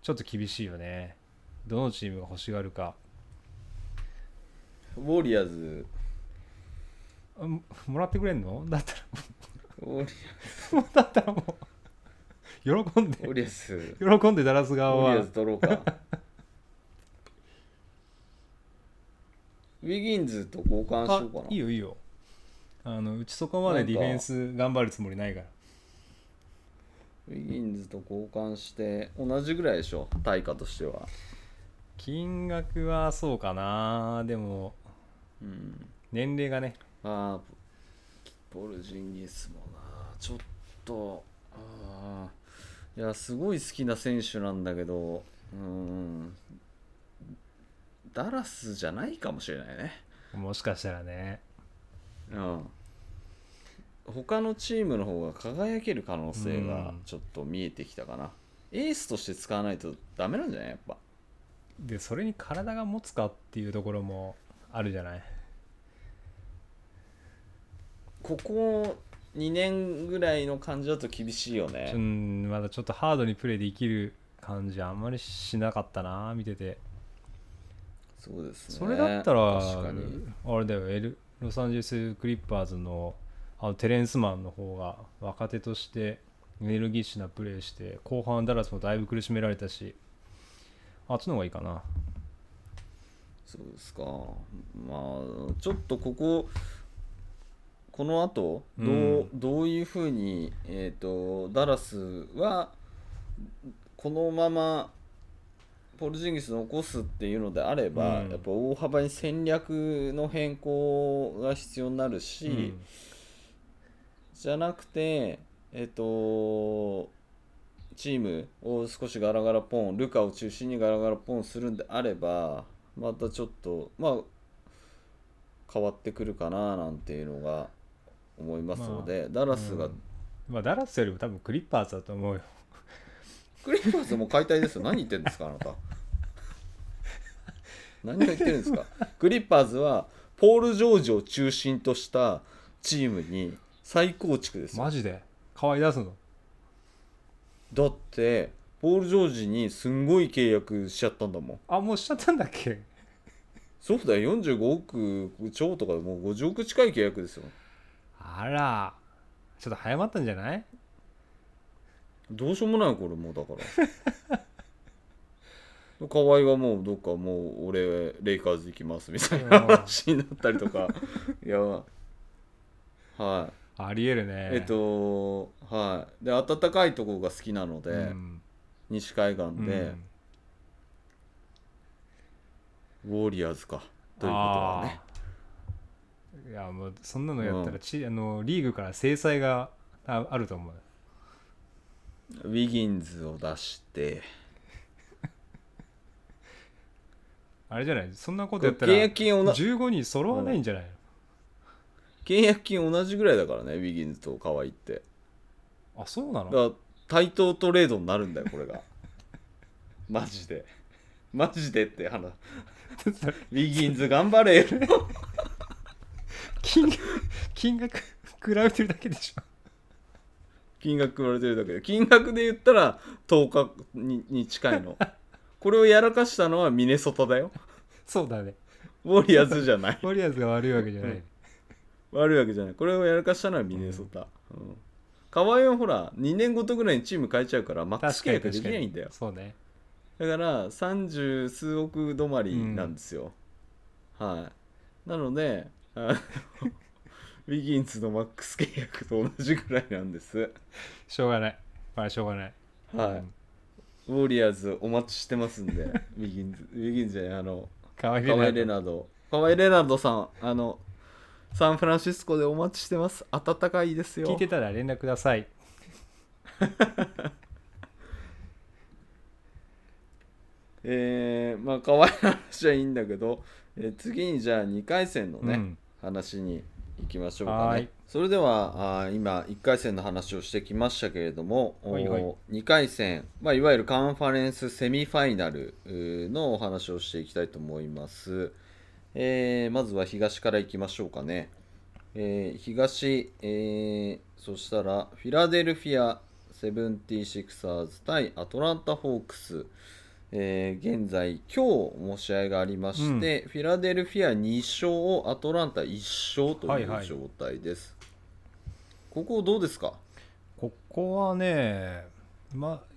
ちょっと厳しいよね。どのチームが欲しがるか。ウォリアーズ。あももらってくれんの？だったら。ウォリもう [LAUGHS] だったらもう。喜んウォでリアーズ。喜んでダラスウ側は。ォリアーズ取ろうか [LAUGHS] ウィギンズと交換しあようかな。いいよいいよ。あのうちそこまでディフェンス頑張るつもりないから。ウィギンズと交換して同じぐらいでしょ対価としては。金額はそうかな。でもうん。年齢がね。あーポルジンギスもな。ちょっとあー。いやすごい好きな選手なんだけど。うんダラスじゃないかもしれないね。もしかしたらね。うん。他のチームの方が輝ける可能性がうん。ちょっと見えてきたかな、エースとして使わないとダメなんじゃない？やっぱ。でそれに体が持つかっていうところもあるじゃない？ここ2年ぐらいの感じだと厳しいようねんまだちょっとハードにプレイできる感じあんまりしなかったな見ててそうですね。それだったらあれだよエルロサンゼルス・クリッパーズのあのテレンスマンの方が若手としてエネルギッシュなプレーして後半ダラスもだいぶ苦しめられたしあっちの方がいいかな。そうですか。まあちょっとこここの後どう,、うん。どういうふうに、えー、とダラスはこのままポルジンギス残すっていうのであれば、うん。やっぱ大幅に戦略の変更が必要になるし、うん。じゃなくてえっ、とチームを少しガラガラポンルカを中心にガラガラポンするんであればまたちょっとまあ変わってくるかななんていうのが思いますので、ダラスが、うん。まあダラスよりも多分クリッパーズだと思うよクリッパーズも解体ですよ。何言ってんですかあなた。何を言ってるんですか。クリッパーズはポール・ジョージを中心としたチームに再構築ですよ。マジで？可愛い出すの？だってポール・ジョージにすんごい契約しちゃったんだもん。あもうしちゃったんだっけ？そうだよ。45億超とかもう50億近い契約ですよ。あら。ちょっと早まったんじゃない？どうしようもないこれもうだから。河合がもうどっかもう俺レイカーズ行きますみたいなうん話になったりとか。いやはい。ありえるね。えっとはい。で暖かいとこが好きなので、うん。西海岸で、うん。ウォリアーズか。ということはね。いやもうそんなのやったらち、あのリーグから制裁がああると思うウィギンズを出して。あれじゃない？そんなことやったら契約金おな15人揃わないんじゃないの、契約金同じぐらいだからねウィギンズと河合って。あそうなの？だから対等トレードになるんだよこれが。マジで。マジでって話。ウィギンズ頑張れよ。[LAUGHS] 金額金額比べてるだけでしょ金額言われてるだけで金額で言ったら10日にに近いの。[LAUGHS] これをやらかしたのはミネソタだよ。そうだね。ウォリアーズじゃない。ウォリアーズが悪いわけじゃない、悪いわけじゃない。これをやらかしたのはミネソタ、うん。河合はほら2年ごとぐらいにチーム変えちゃうからマックス契約できないんだよ。そうね。だから30数億止まりなんですよ、はい。なのであのウィギンズのマックス契約と同じぐらいなんです。しょうがない。まあしょうがない。はい、ウォリアーズお待ちしてますんで [LAUGHS] ウィギンズ。ウィギンズじゃないあのカワイ・レナード。カワイ・レナード。さんあのサンフランシスコでお待ちしてます。暖かいですよ。聞いてたら連絡ください。[LAUGHS] えー、まあ可愛い話はいいんだけど、えー次にじゃあ2回戦のね、うん。話に行きましょうかね。それではあー今1回戦の話をしてきましたけれども、おはいはい。2回戦、まあ、いわゆるカンファレンスセミファイナルのお話をしていきたいと思います、えーまずは東からいきましょうかね、えー東、えーそしたらフィラデルフィアセブンティシクサーズ対アトランタ・ホークス、えー現在今日も試合がありまして、フィラデルフィア2勝アトランタ1勝とはいはい。いう状態です、ここどうですか？ここはねまあ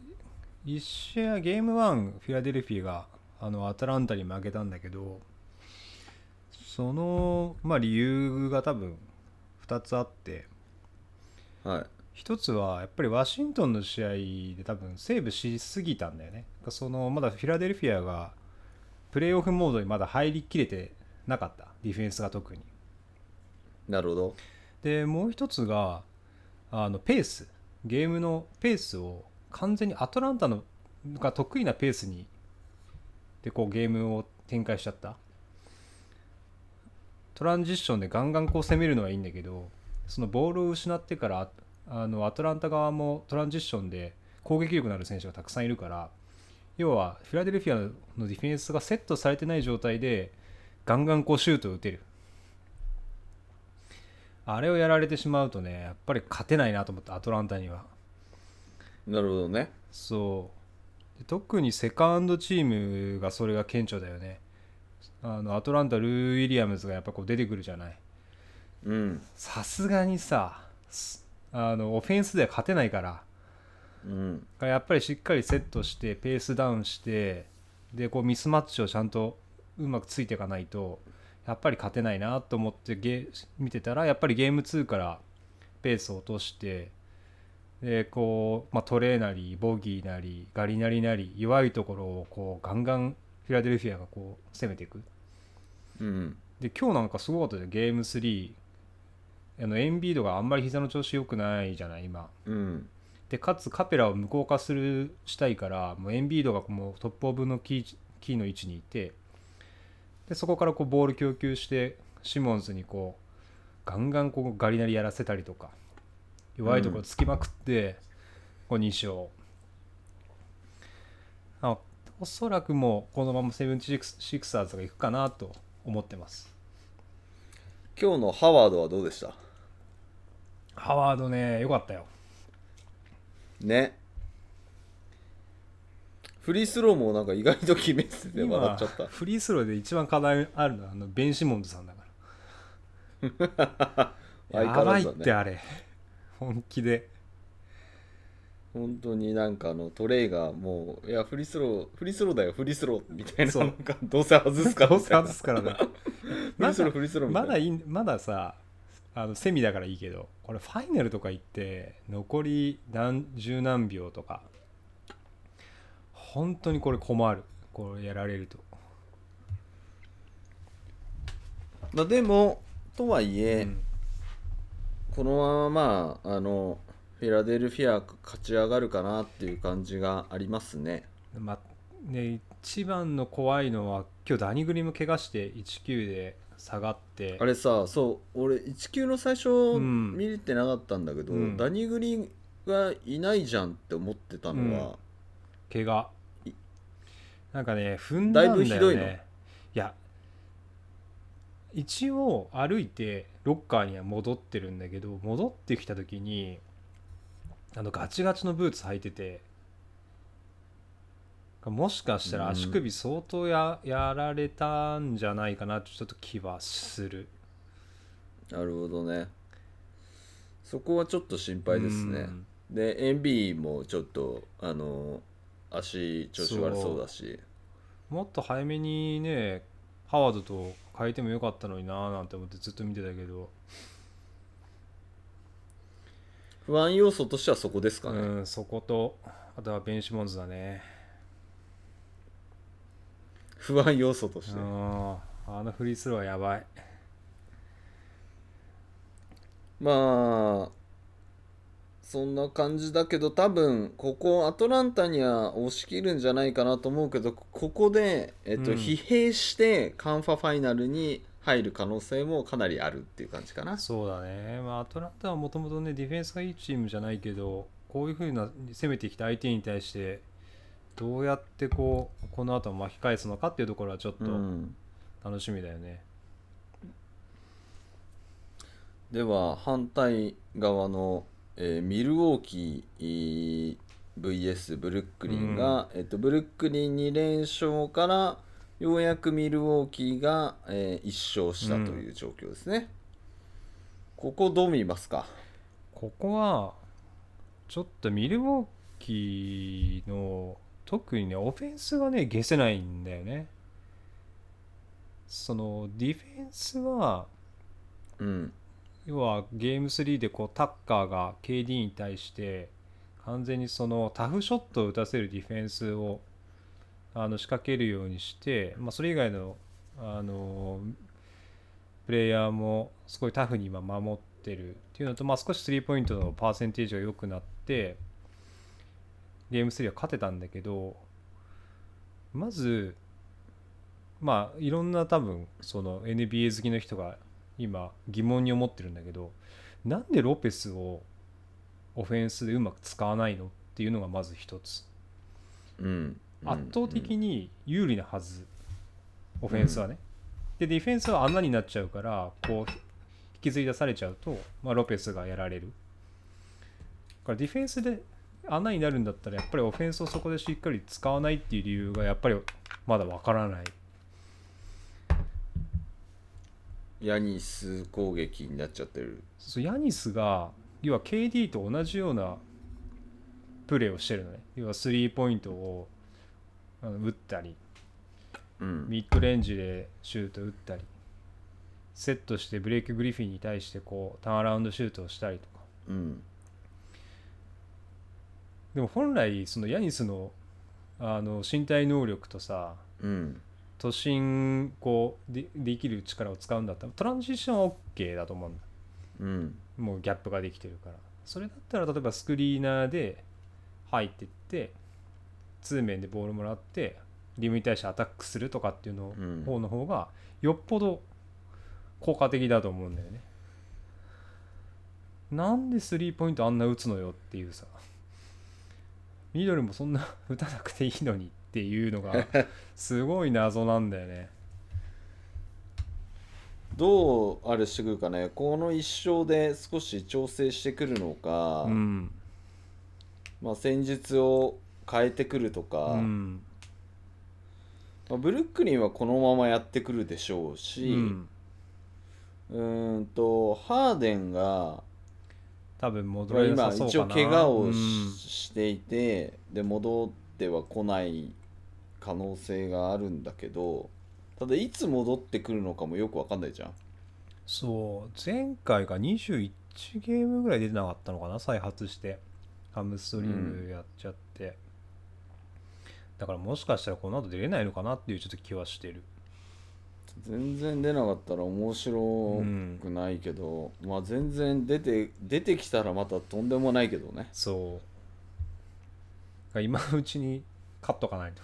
1試合ゲーム1フィラデルフィアがあのアトランタに負けたんだけどその、まあ、理由が多分2つあってはい一つはやっぱりワシントンの試合で多分セーブしすぎたんだよね。そのまだフィラデルフィアがプレーオフモードにまだ入りきれてなかった。ディフェンスが特に。なるほど。でもう一つがあのペース。ゲームのペースを完全にアトランタのが得意なペースにでこうゲームを展開しちゃった。トランジッションでガンガンこう攻めるのはいいんだけどそのボールを失ってからあのアトランタ側もトランジッションで攻撃力のある選手がたくさんいるから要はフィラデルフィアのディフェンスがセットされてない状態でガンガンこうシュートを打てる。あれをやられてしまうとねやっぱり勝てないなと思ったアトランタには。なるほどね。そう。で特にセカンドチームがそれが顕著だよね。あのアトランタルー・ウィリアムズがやっぱこう出てくるじゃない。うん。さすがにさすあのオフェンスでは勝てないから。うん。やっぱりしっかりセットしてペースダウンしてでこうミスマッチをちゃんとうまくついていかないとやっぱり勝てないなと思ってゲ見てたらやっぱりゲーム2からペースを落としてでこう、まあ、トレーなりボギーなりガリナリなり弱いところをこうガンガンフィラデルフィアがこう攻めていく。うん。で今日なんかすごかったでゲーム3あのエンビードがあんまり膝の調子良くないじゃない今。うん。でかつカペラを無効化するしたいからもうエンビードがもうトップオブのキーキーの位置にいてでそこからこうボール供給してシモンズにこうガンガンこうガリナリやらせたりとか弱いところつきまくって、こう2勝。あおそらくもうこのままセブンシクサーズがいくかなと思ってます。今日のハワードはどうでした？ハワードねよかったよ。ね。フリースローもなんか意外と決めてて笑っちゃった。フリースローで一番課題あるのはあのベン・シモンズさんだから。[LAUGHS] 相やばいってあれ。本気で。本当になんかあのトレイがもういやフリースローフリースローだよフリースロー。みたいななんかどうせ外すか [LAUGHS] どうせ外すからね [LAUGHS] フリースローフリースローみたいな。まだいいまださあのセミだからいいけどこれファイナルとか行って残り何十何秒とか本当にこれ困る。これやられると、まあでもとはいえ、うん。このまままああのフィラデルフィア勝ち上がるかなっていう感じがありますね。まあね一番の怖いのは今日ダニグリム怪我して19で下がって。あれさそう俺1級の最初ん。見れてなかったんだけど、うん。ダニグリがいないじゃんって思ってたのは、怪我。い。なんかね踏んだんだよね。だいぶひどいの？いや一応歩いてロッカーには戻ってるんだけど戻ってきた時にあのガチガチのブーツ履いててもしかしたら足首相当ややられたんじゃないかなってちょっと気はする。なるほどね。そこはちょっと心配ですね。うん。で NB もちょっとあの足調子悪そうだし。もっと早めにねハワードと変えてもよかったのになーなんて思ってずっと見てたけど。不安要素としてはそこですかね、うん、そこと。あとはベンシモンズだね不安要素として。うんあのフリースローはやばい。まあそんな感じだけど多分ここアトランタには押し切るんじゃないかなと思うけどここで、えっとうん。疲弊してカンファファイナルに入る可能性もかなりあるっていう感じかな。そうだね、まあ、アトランタはもともとねディフェンスがいいチームじゃないけどこういうふうな攻めてきた相手に対してどうやってこうこの後巻き返すのかっていうところはちょっとうん。楽しみだよね、では反対側の、えーミルウォーキー VS ブルックリンが、えっと、ブルックリン2連勝からようやくミルウォーキーが、え1勝したという状況ですね、ここどう見ますか？ここはちょっとミルウォーキーの特にねオフェンスがね消せないんだよね。そのディフェンスはうん。要はゲーム3でこうタッカーが KD に対して完全にそのタフショットを打たせるディフェンスをあの仕掛けるようにして、まあ、それ以外のあのプレイヤーもすごいタフに今守ってるっていうのと、まあ、少しスリーポイントのパーセンテージが良くなってゲーム3は勝てたんだけどまずまあいろんな多分その NBA 好きの人が今疑問に思ってるんだけどなんでロペスをオフェンスでうまく使わないのっていうのがまず一つ。うん圧倒的に有利なはず、オフェンスはね、でディフェンスは穴になっちゃうからこう引きずり出されちゃうと、まあ、ロペスがやられる。だからディフェンスで穴になるんだったらやっぱりオフェンスをそこでしっかり使わないっていう理由がやっぱりまだわからない。ヤニス攻撃になっちゃってる。そうヤニスが要は KD と同じようなプレーをしてるのね。要はスリーポイントを打ったりうん。ミッドレンジでシュート打ったりセットしてブレイク・グリフィンに対してこうターンアラウンドシュートをしたりとか。うんでも本来そのヤニスのあの身体能力とさうん。突進こうでできる力を使うんだったらトランジションは OK だと思うんだ。うん。もうギャップができてるから。それだったら例えばスクリーナーで入ってって通面でボールもらってリムに対してアタックするとかっていうのうん方の方がよっぽど効果的だと思うんだよね。なんでスリーポイントあんな打つのよっていうさミドルもそんな [LAUGHS] 打たなくていいのにっていうのが [LAUGHS] すごい謎なんだよね。どうあれしてくるかね。この一勝で少し調整してくるのか、うん。まあ、戦術を変えてくるとか、うん。まあ、ブルックリンはこのままやってくるでしょううし、ん。うーんとハーデンが多分戻まあれな今一応さそうかな。怪我をし,、うんしていてで戻っては来ない可能性があるんだけどただいつ戻ってくるのかもよく分かんないじゃん。そう前回が21ゲームぐらい出てなかったのかな？再発して。ハムストリングやっちゃって、だからもしかしたらこの後出れないのかなっていうちょっと気はしてる全然出なかったら面白くないけど、まあ全然出て出てきたらまたとんでもないけどね。そう。今のうちに勝っとかないと。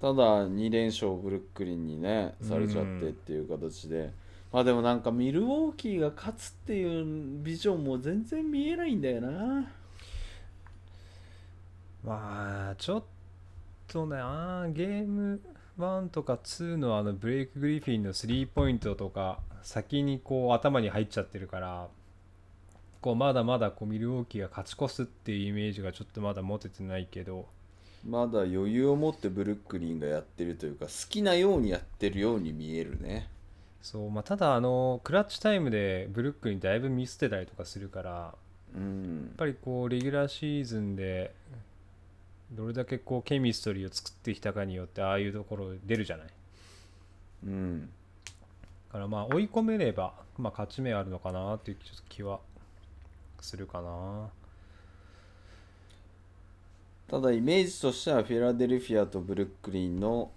ただ2連勝ブルックリンにねされちゃってっていう形で、まあでもなんかミルウォーキーが勝つっていうビジョンも全然見えないんだよな。まあちょっとねあーゲーム1とか2のあのブレイク・グリフィンのスリーポイントとか先にこう頭に入っちゃってるからこうまだまだこうミルウォーキーが勝ち越すっていうイメージがちょっとまだ持ててないけど。まだ余裕を持ってブルックリンがやってるというか好きなようにやってるように見えるね。そうまあただあのクラッチタイムでブルックにだいぶミスってたりとかするからやうん。っぱりこうレギュラーシーズンでどれだけこうケミストリーを作ってきたかによってああいうところ出るじゃない。うん。だからまあ追い込めれば、まあ、勝ち目あるのかなっていうちょっと気はするかな。ただイメージとしてはフィラデルフィアとブルックリンの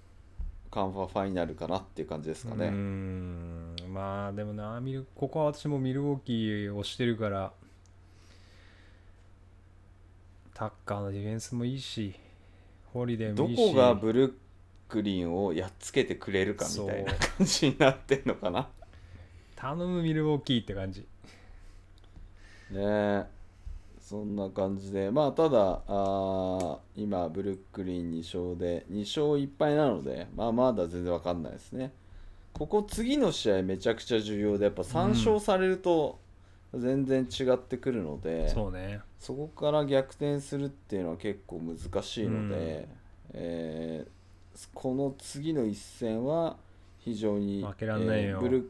カンファファイナルかなっていう感じですかね。ん。まあでもなここは私もミルウォーキーをしてるからタッカーのディフェンスもいいしホリデーどもいいし。こがブルックリンをやっつけてくれるかみたいな感じになってんのかな？頼むミルウォーキーって感じ。ねえ。そんな感じで。まあただあー今ブルックリン2勝で2勝1敗なのでまあまだ全然わかんないですね。ここ次の試合めちゃくちゃ重要でやっぱ3勝されると全然違ってくるので、そうね。そこから逆転するっていうのは結構難しいので、えーこの次の一戦は非常に負けらんないよ。えーブルッ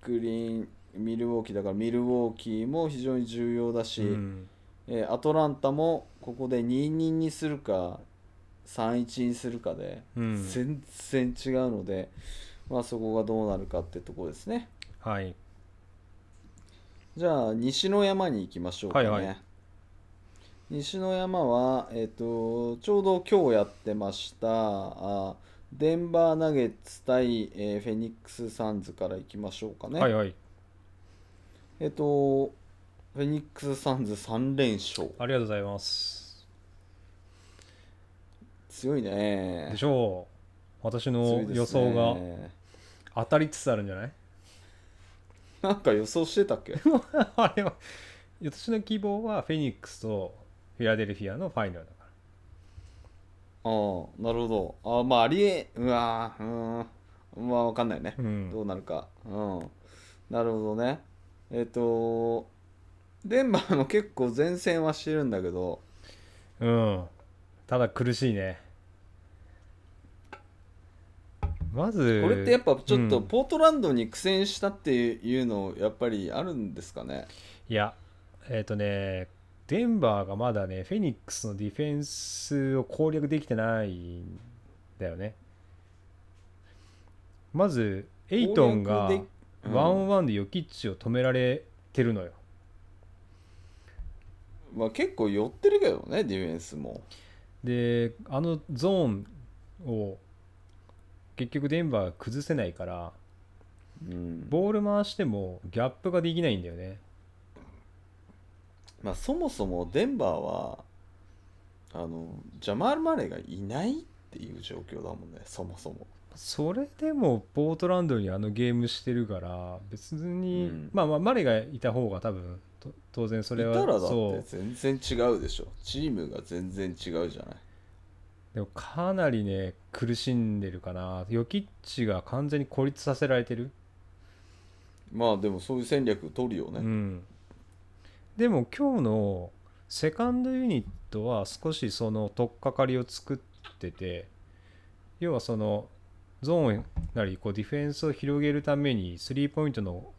クリンミルウォーキーだからミルウォーキーも非常に重要だし、うん。えーアトランタもここで2-2にするか3-1にするかでうん。全然違うので、まあ、そこがどうなるかってところですね。はいじゃあ西の山に行きましょうかね。はいはい。西の山は、えっとちょうど今日やってましたあデンバーナゲッツ対、えーフェニックス・サンズからいきましょうかね。はいはい。えっとフェニックス・サンズ3連勝。ありがとうございます。強いね。でしょう。私強の予想が当たりつつあるんじゃない？なんか予想してたっけ？[LAUGHS] あれは私の希望はフェニックスとフィラデルフィアのファイナルだかああなるほど。あまあありえうわーうん。まあわかんないね。ら、うん。どうなるか。うん。なるほどね。えっ、とデンバーも結構前線はしてるんだけど。うん。ただ苦しいねまずこれってやっぱちょっとうん。ポートランドに苦戦したっていうのやっぱりあるんですかね？いやえっ、とねデンバーがまだねフェニックスのディフェンスを攻略できてないんだよね。まずエイトンがワンオンワンでヨキッチを止められてるのよ。まあ、結構寄ってるけどねディフェンスも。であのゾーンを結局デンバーが崩せないからうん。ボール回してもギャップができないんだよね。まあ、そもそもデンバーはあのジャマール・マレーがいないっていう状況だもんねそもそも。それでもポートランドにあのゲームしてるから別に、うん。まあまあマレがいた方が多分と当然それはいたらだっそう。て全然違うでしょ。チームが全然違うじゃないでもかなりね苦しんでるかな。ヨキッチが完全に孤立させられてる、まあでもそういう戦略取るよね、うん、でも今日のセカンドユニットは少しその取っかかりを作ってて要はそのゾーンなりこうディフェンスを広げるためにスリーポイントの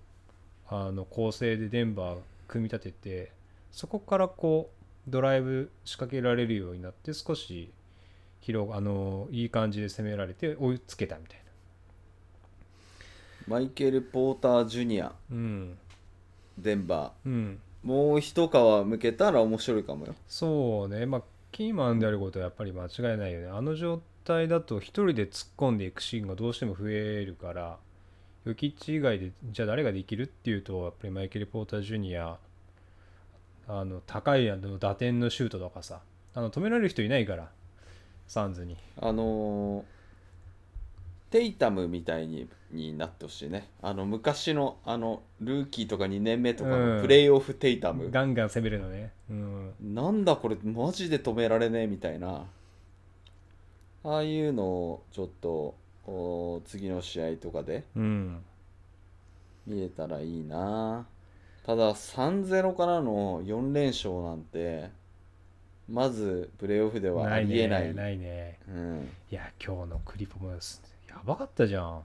あの構成でデンバー組み立ててそこからこうドライブ仕掛けられるようになって少し広あのいい感じで攻められて追いつけたみたいマイケル・ポーター・ジュニア。なうん。デンバうん。ーもう一皮むけたら面白いかもよ。そうね。まあキーマンであることはやっぱり間違いないよね。あの状態だと一人で突っ込んでいくシーンがどうしても増えるからヨキッチ以外でじゃあ誰ができるっていうとやっぱりマイケル・ポーター・ジュニア。あの高いあの打点のシュートとかさ。あの止められる人いないからサンズに。あのーテイタムみたいにになってほしいね。あの昔のあのルーキーとか2年目とかうん。のプレイオフテイタム、ガンガン攻めるのね。うん。なんだこれマジで止められねえみたいな。ああいうのをちょっとお次の試合とかでうん。見れたらいいな。ただ3-0からの4連勝なんてまずプレーオフではありえない。ねないね。うん。いや今日のクリポもやばかったじゃん。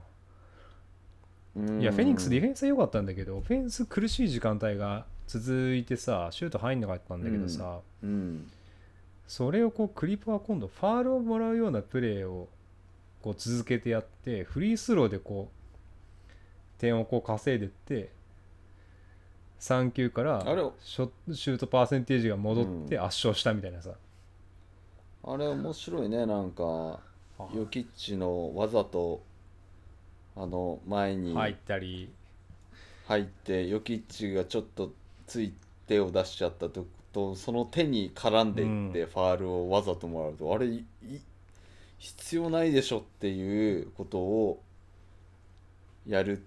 うん。いや、フェニックスディフェンスは良かったんだけど、オフェンス苦しい時間帯が続いてさ、シュート入んなかったんだけどさ、うん。それをこう、クリップは今度、ファールをもらうようなプレーをこう続けてやって、フリースローでこう、点をこう稼いでって、3球からあれショシュートパーセンテージが戻ってうん。圧勝したみたいなさ、あれ面白いねなんか。あヨキッチのわざとあの前に入ったり、入ってヨキッチがちょっとつい手を出しちゃったととその手に絡んでいってファールをわざともらうと、あれいい必要ないでしょっていうことをやる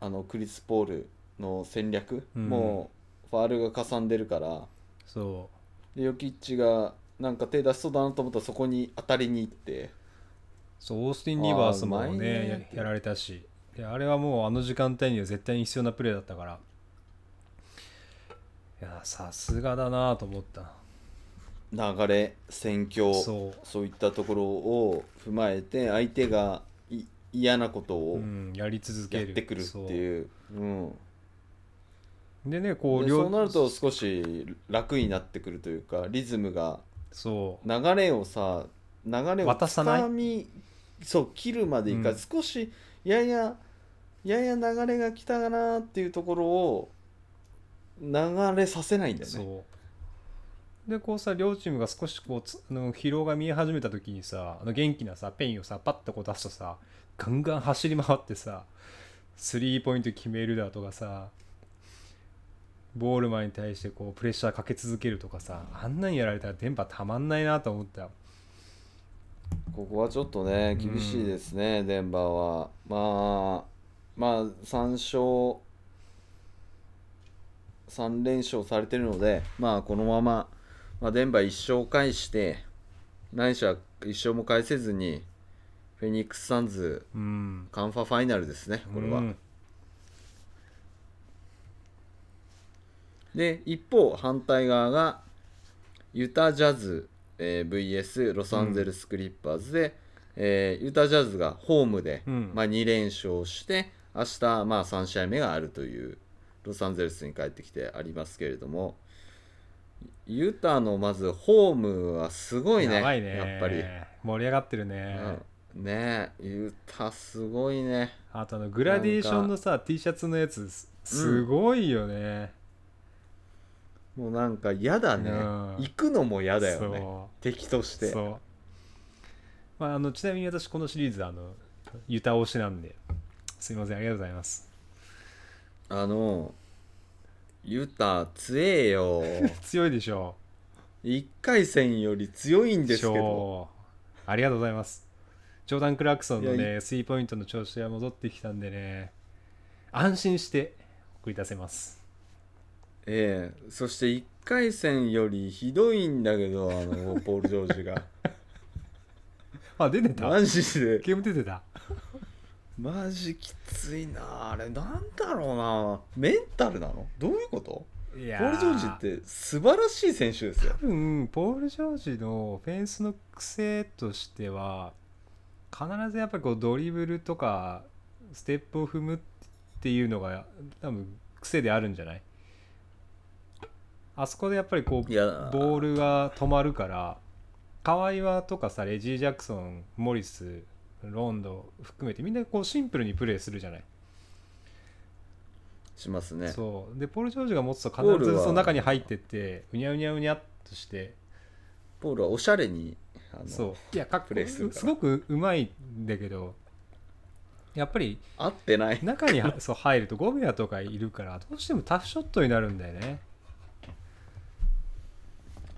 あのクリス・ポールの戦略、うん。もうファールがかさんでるから。そでヨキッチがなんか手出しそうだなと思ったらそこに当たりに行って。う、そう、オースティン・リバースもあーうまいね。ねややられたし、であれはもうあの時間帯には絶対に必要なプレーだったから、いや、さすがだなと思った。流れ戦況そう。そういったところを踏まえて相手がい嫌なことをうん、やり続けってくるっていう、うん、でねこうで両そうなると少し楽になってくるというかリズムが。そう。流れをさ流れを渡さない？掴みそう切るまでいか、うん。少しやややや流れが来たかなっていうところを流れさせないんだよね。そう。でこうさ両チームが少しこうつあの疲労が見え始めた時にさあの元気なさペインをさパッとこう出すとさガンガン走り回ってさスリーポイント決めるだとかさボールマンに対してこうプレッシャーかけ続けるとかさあんなんやられたら電波たまんないなと思ったここはちょっとね厳しいですね、デンバーは。まあまあ3勝3連勝されてるのでまあこのまま、まあ、デンバー1勝返してないしは1勝も返せずにフェニックス・サンズうん。カンファファイナルですねこれは、うんで一方反対側がユタジャズ、えー VS ロサンゼルス・クリッパーズで、えーユタジャズがホームで、うん。まあ、2連勝して明日、まあ、3試合目があるというロサンゼルスに帰ってきてありますけれどもユタのまずホームはすごいねやね。やっぱり、盛り上がってるね、ねえユタすごいね。あとあのグラデーションのさ T シャツのやつすすごいよね、もうなんか嫌だね。うん。行くのも嫌だよね。そ敵として。うそう。まああのちなみに私このシリーズあのユタ推しなんで。すいませんありがとうございます。あのユタ強えよ。[LAUGHS] 強いでしょ。1回戦より強いんですけど。超ありがとうございます。ジョーダン・クラクソンのいねスリーポイントの調子が戻ってきたんでね。安心して送り出せますええそして1回戦よりひどいんだけどあの [LAUGHS] ポール・ジョージが。あ出てた？マジで。ゲーム出てた？マジきついな。あれなんだろうな。メンタルなの？どういうこと？いやポール・ジョージって素晴らしい選手ですよ。多分ポール・ジョージのオフェンスの癖としては必ずやっぱりこうドリブルとかステップを踏むっていうのが多分癖であるんじゃない？あそこでやっぱりこうボールが止まるから河合はとかさレジー・ジャクソンモリスロンド含めてみんなこうシンプルにプレーするじゃない、しますね。そう。でポール・ジョージが持つと必ずその中に入ってってうにゃうにゃうにゃっとして。ポールはおしゃれにあのそう。いやかっレーするから。すごくうまいんだけどやっぱり合ってない。中にはそう入るとゴベアとかいるからどうしてもタフショットになるんだよね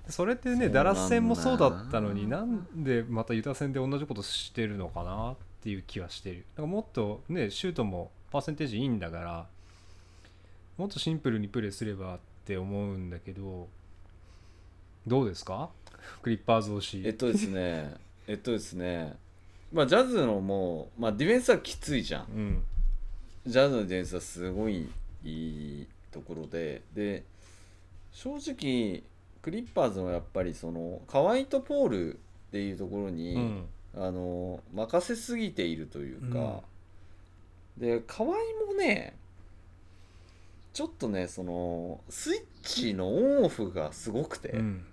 それってねダラス戦もそうだったのになんでまたユタ戦で同じことしてるのかなっていう気はしてる。だからもっとねシュートもパーセンテージいいんだからもっとシンプルにプレーすればって思うんだけどどうですか？クリッパーズ推し。えっとですね [LAUGHS] えっとですねまあジャズのもう、まあ、ディフェンスはきついじゃん。うん。ジャズのディフェンスはすごいいいところでで正直クリッパーズはやっぱりその河合とポールっていうところに、うん。あの任せすぎているというか、で河合もねちょっとねそのスイッチのオンオフがすごくて、うん。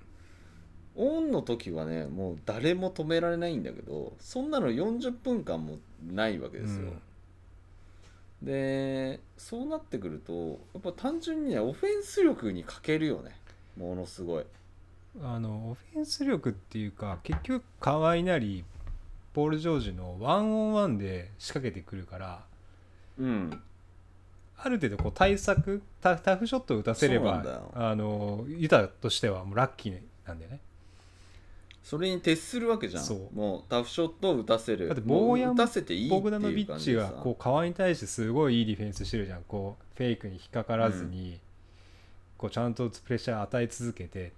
オンの時はねもう誰も止められないんだけどそんなの40分間もないわけですよ、でそうなってくるとやっぱ単純にねオフェンス力に欠けるよねものすごい。あのオフェンス力っていうか結局河合なりポール・ジョージのワンオンワンで仕掛けてくるからうん。ある程度こう対策タタフショットを打たせればあのユタとしてはもうラッキーなんだよね。それに徹するわけじゃん。そう。もうタフショットを打たせる。だってボーヤンもう打たせていいってボグダノビッチがこう河合に対してすごいいいディフェンスしてるじゃん。こうフェイクに引っかからずに、こうちゃんとプレッシャー与え続けて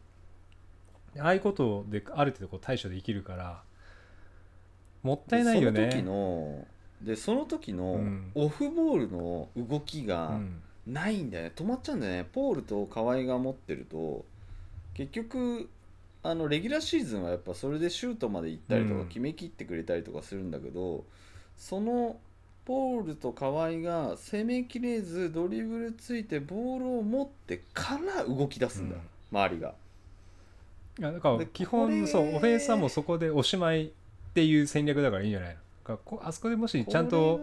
ああいうことである程度こう対処できるからもったいないよね。でその時のでその時のうん。オフボールの動きうがん。ないんだよね。止まっちゃうんだよね。ポールと河合が持ってると結局あのレギュラーシーズンはやっぱそれでシュートまで行ったりとうん。か決めきってくれたりとかするんだけど、そのポールと河合が攻めきれずドリブルついてボールを持ってから動き出すんだよ、周りが。いやだからで基本そうオフェンスはもうそこでおしまいっていう戦略だからいいんじゃないの？だかあそこでもしちゃんと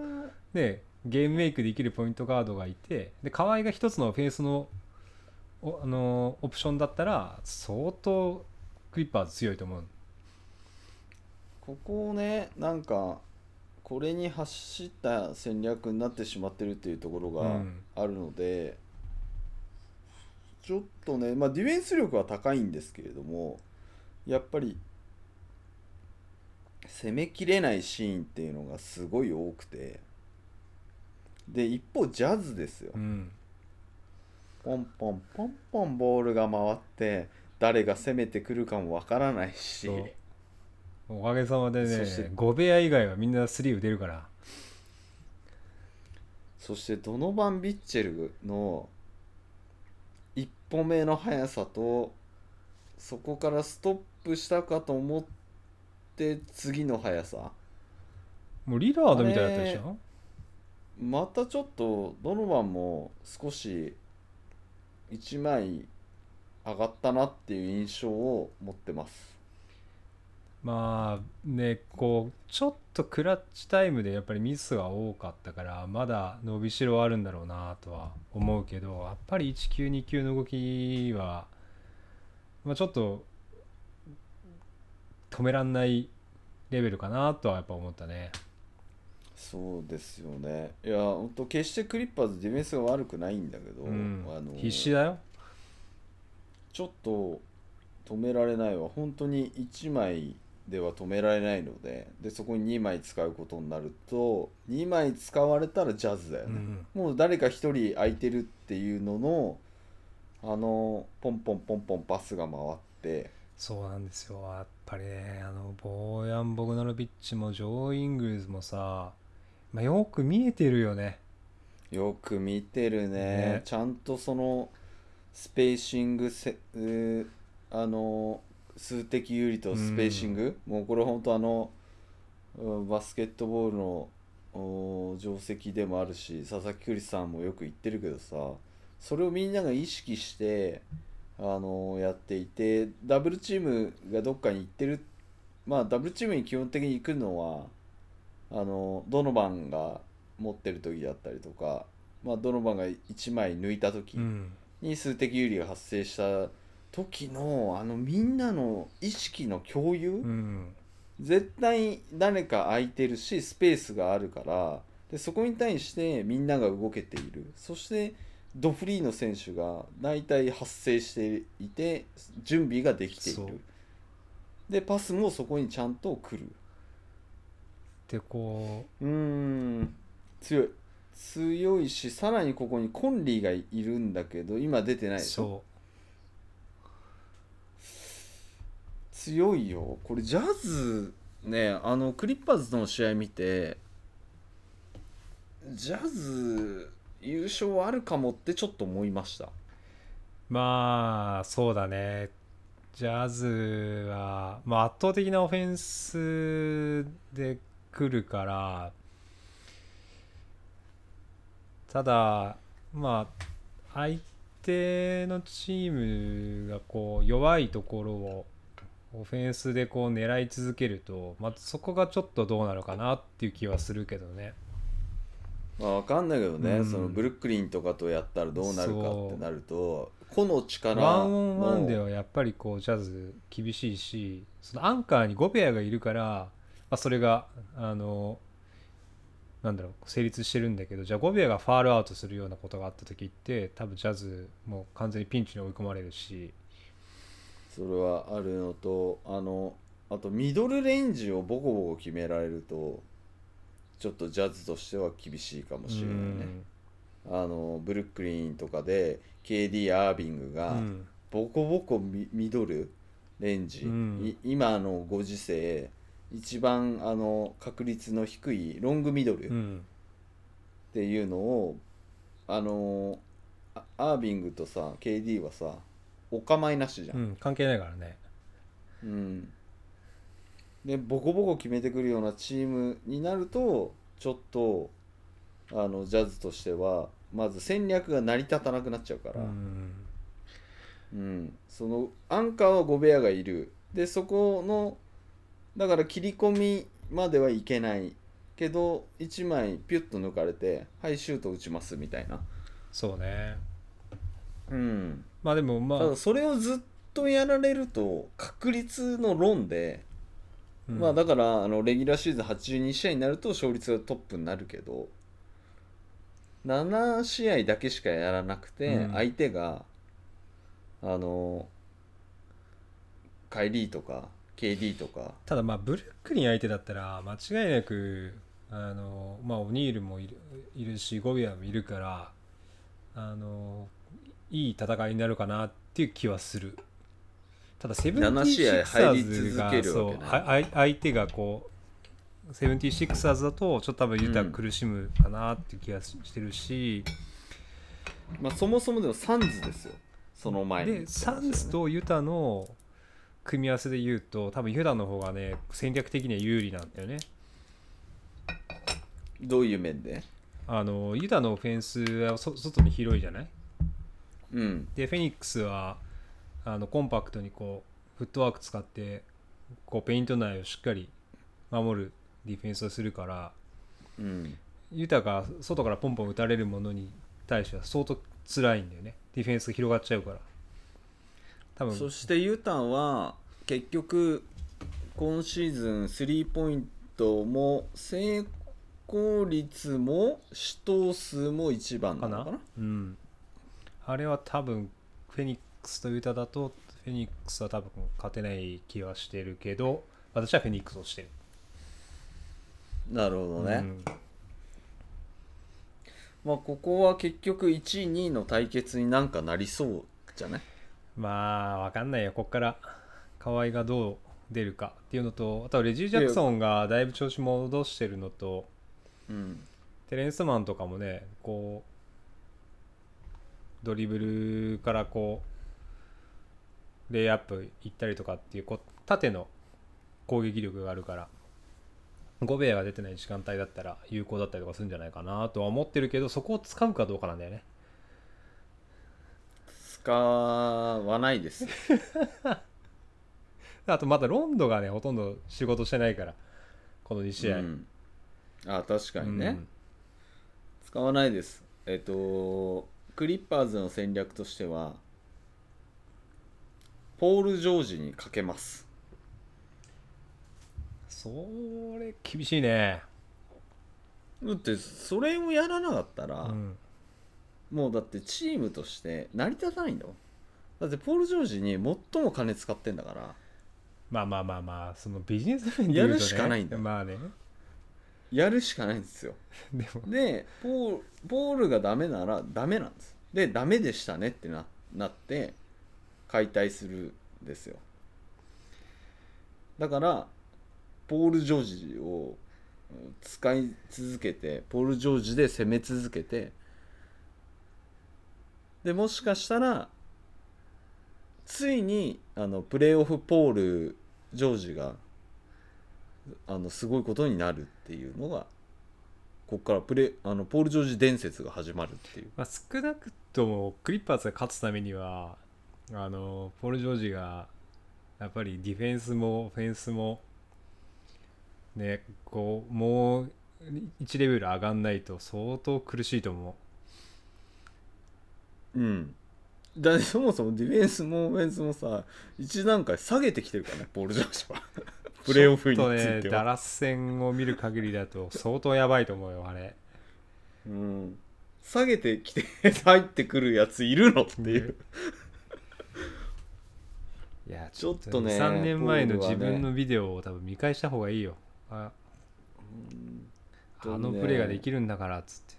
ねゲームメイクできるポイントガードがいてで河合が一つのオフェンスのおあのオプションだったら相当クリッパーズ強いと思う。ここをねなんかこれに走った戦略になってしまってるっていうところがうん。あるので、ちょっとね、まあ、ディフェンス力は高いんですけれどもやっぱり攻めきれないシーンっていうのがすごい多くてで一方ジャズですよ。うん。ポンポンポンポンボールが回って誰が攻めてくるかもわからないしおかげさまでそして。ねゴベア以外はみんなスリー打てるから。そしてドノバン・ビッチェルの一歩目の速さとそこからストップしたかと思って次の速さ。もうリラードみたいだったでしょ？またちょっとドノバンも少し1枚上がったなっていう印象を持ってますまあねこうちょっとクラッチタイムでやっぱりミスが多かったからまだ伸びしろはあるんだろうなとは思うけどやっぱり1級2級の動きは、まあ、ちょっと止めらんないレベルかなとはやっぱ思ったね。そうですよねいや本当決してクリッパーズディフェンスが悪くないんだけど、うんあの必死だよ。ちょっと止められないわ本当に1枚では止められないのででそこに2枚使うことになると2枚使われたらジャズだよね、うん。もう誰か1人空いてるっていうののあのポンポンポンポンパスが回ってそうなんですよ。やっぱりねあのボーヤン・ボグダノビッチもジョー・イングルズもさ、まあ、よく見えてるよね。よく見てるね。ね。ちゃんとそのスペーシングせうーあの数的有利とスペーシング、もうこれ本当あのうんバスケットボールのお定石でもあるし佐々木クリスさんもよく言ってるけどさそれをみんなが意識してあのやっていてダブルチームがどっかに行ってるまあダブルチームに基本的に行くのはあのドノバンが持ってる時だったりとか、まあ、ドノバンが1枚抜いた時うん。に数的有利が発生した時のあのみんなの意識の共有、うん。絶対誰か空いてるしスペースがあるからでそこに対してみんなが動けている。そしてドフリーの選手が大体発生していて準備ができている。でパスもそこにちゃんと来る。でこうーん。強い。強いしさらにここにコンリーがいるんだけど今出てないうでしょ？強いよ。これジャズねあのクリッパーズとの試合見てジャズ優勝あるかもってちょっと思いました。まあそうだね。ジャズは、まあ、圧倒的なオフェンスで来るからただまあ相手のチームがこう弱いところをオフェンスでこう狙い続けると、まあ、そこがちょっとどうなのかなっていう気はするけどね。まあ、分かんないけどね、うんそのブルックリンとかとやったらどうなるかってなると個の力ワンオンワンでのはやっぱりこうジャズ厳しいしそのアンカーにゴベアがいるから、まあ、それがあのなんだろう成立してるんだけどじゃあゴベアがファールアウトするようなことがあった時って多分ジャズもう完全にピンチに追い込まれるしそれはあるのとあのあとミドルレンジをボコボコ決められるとちょっとジャズとしては厳しいかもしれないね。あのブルックリンとかで KD アービングうがん。ボコボコミミドルレンジ、うん。い今のご時世一番あの確率の低いロングミドルっうん。ていうのを、あのあアービングとさ KD はさお構いなしじゃ、うんん関係ないからね。うん。でボコボコ決めてくるようなチームになるとちょっとあのジャズとしてはまず戦略が成り立たなくなっちゃうから、うん。うん、そのアンカーは5部屋がいる。でそこのだから切り込みまではいけない。けど1枚ピュッと抜かれてはいシュート打ちますみたいな、そうねうん、まあでもまあただそれをずっとやられると確率の論で、うん。まあだからあのレギュラーシーズン82試合になると勝率がトップになるけど7試合だけしかやらなくて、うん。相手があのカイリーとか KD とか。ただまあブルックリン相手だったら間違いなくあのまあオニールもいるいるしゴベアもいるからあのいい戦いになるかなっていう気はする。ただセブンティ7試合シクサーズが続けるそう相手がこうセブンティシクサーズだとちょっと多分ユタ苦しむかなっていう気がしてるし、まあそもそもでもサンズですよ。その前にでサンズとユタの組み合わせで言うと多分ユタの方がね戦略的には有利なんだよね。どういう面で？あのユタのオフェンスはそ外に広いじゃない？うん。でフェニックスはあのコンパクトにこうフットワーク使ってこうペイント内をしっかり守るディフェンスをするからうんユタが外からポンポン打たれるものに対しては相当辛いんだよね。ディフェンスが広がっちゃうから。多分。そしてユタは結局今シーズンスリーポイントも成功率も試投数も一番なかな？のかな？うんあれは多分フェニックスとユタだとフェニックスは多分勝てない気はしてるけど私はフェニックスをしてる。なるほどね、うん。まあここは結局1位2位の対決になんかなりそうじゃない？まあわかんないよ。こっから河合がどう出るかっていうのとあとはレジー・ジャクソンがだいぶ調子戻してるのとうん。テレンスマンとかもねこうドリブルからこうレイアップ行ったりとかっていうこう縦の攻撃力があるからゴベアが出てない時間帯だったら有効だったりとかするんじゃないかなとは思ってるけどそこを使うかどうかなんだよね。使わないです。[LAUGHS] あとまだロンドがねほとんど仕事してないからこの2試合、うん、あ確かにね、うん。使わないです。えっとクリッパーズの戦略としてはポール・ジョージにかけます。それ厳しいね。だってそれをやらなかったら、うん。もうだってチームとして成り立たないんだもんだってポール・ジョージに最も金使ってんだから。まあまあまあまあそのビジネス面でね、やるしかないんだまあねやるしかないんですよ。[LAUGHS] でも。でポールポールがダメならダメなんです。でダメでしたねってななって解体するんですよ。だからポール・ジョージをうん使い続けてポール・ジョージで攻め続けてでもしかしたらついにあのプレーオフポール・ジョージがあのすごいことになるっていうのがここからプレあのポール・ジョージ伝説が始まるっていう。まあ、少なくともクリッパーズが勝つためにはあのポール・ジョージがやっぱりディフェンスもオフェンスもねこうもう1レベル上がんないと相当苦しいと思う。ん。だそもそもディフェンスもオフェンスもさ一段階下げてきてるからねポール・ジョージは。うプレーオフにつちょっといねダては、ラス戦を見る限りだと相当やばいと思うよあれ。うん、下げてきて入ってくるやついるのっていう、いやちょっとね3年前の自分のビデオを多分見返した方がいいよ。ああのプレーができるんだからっつって。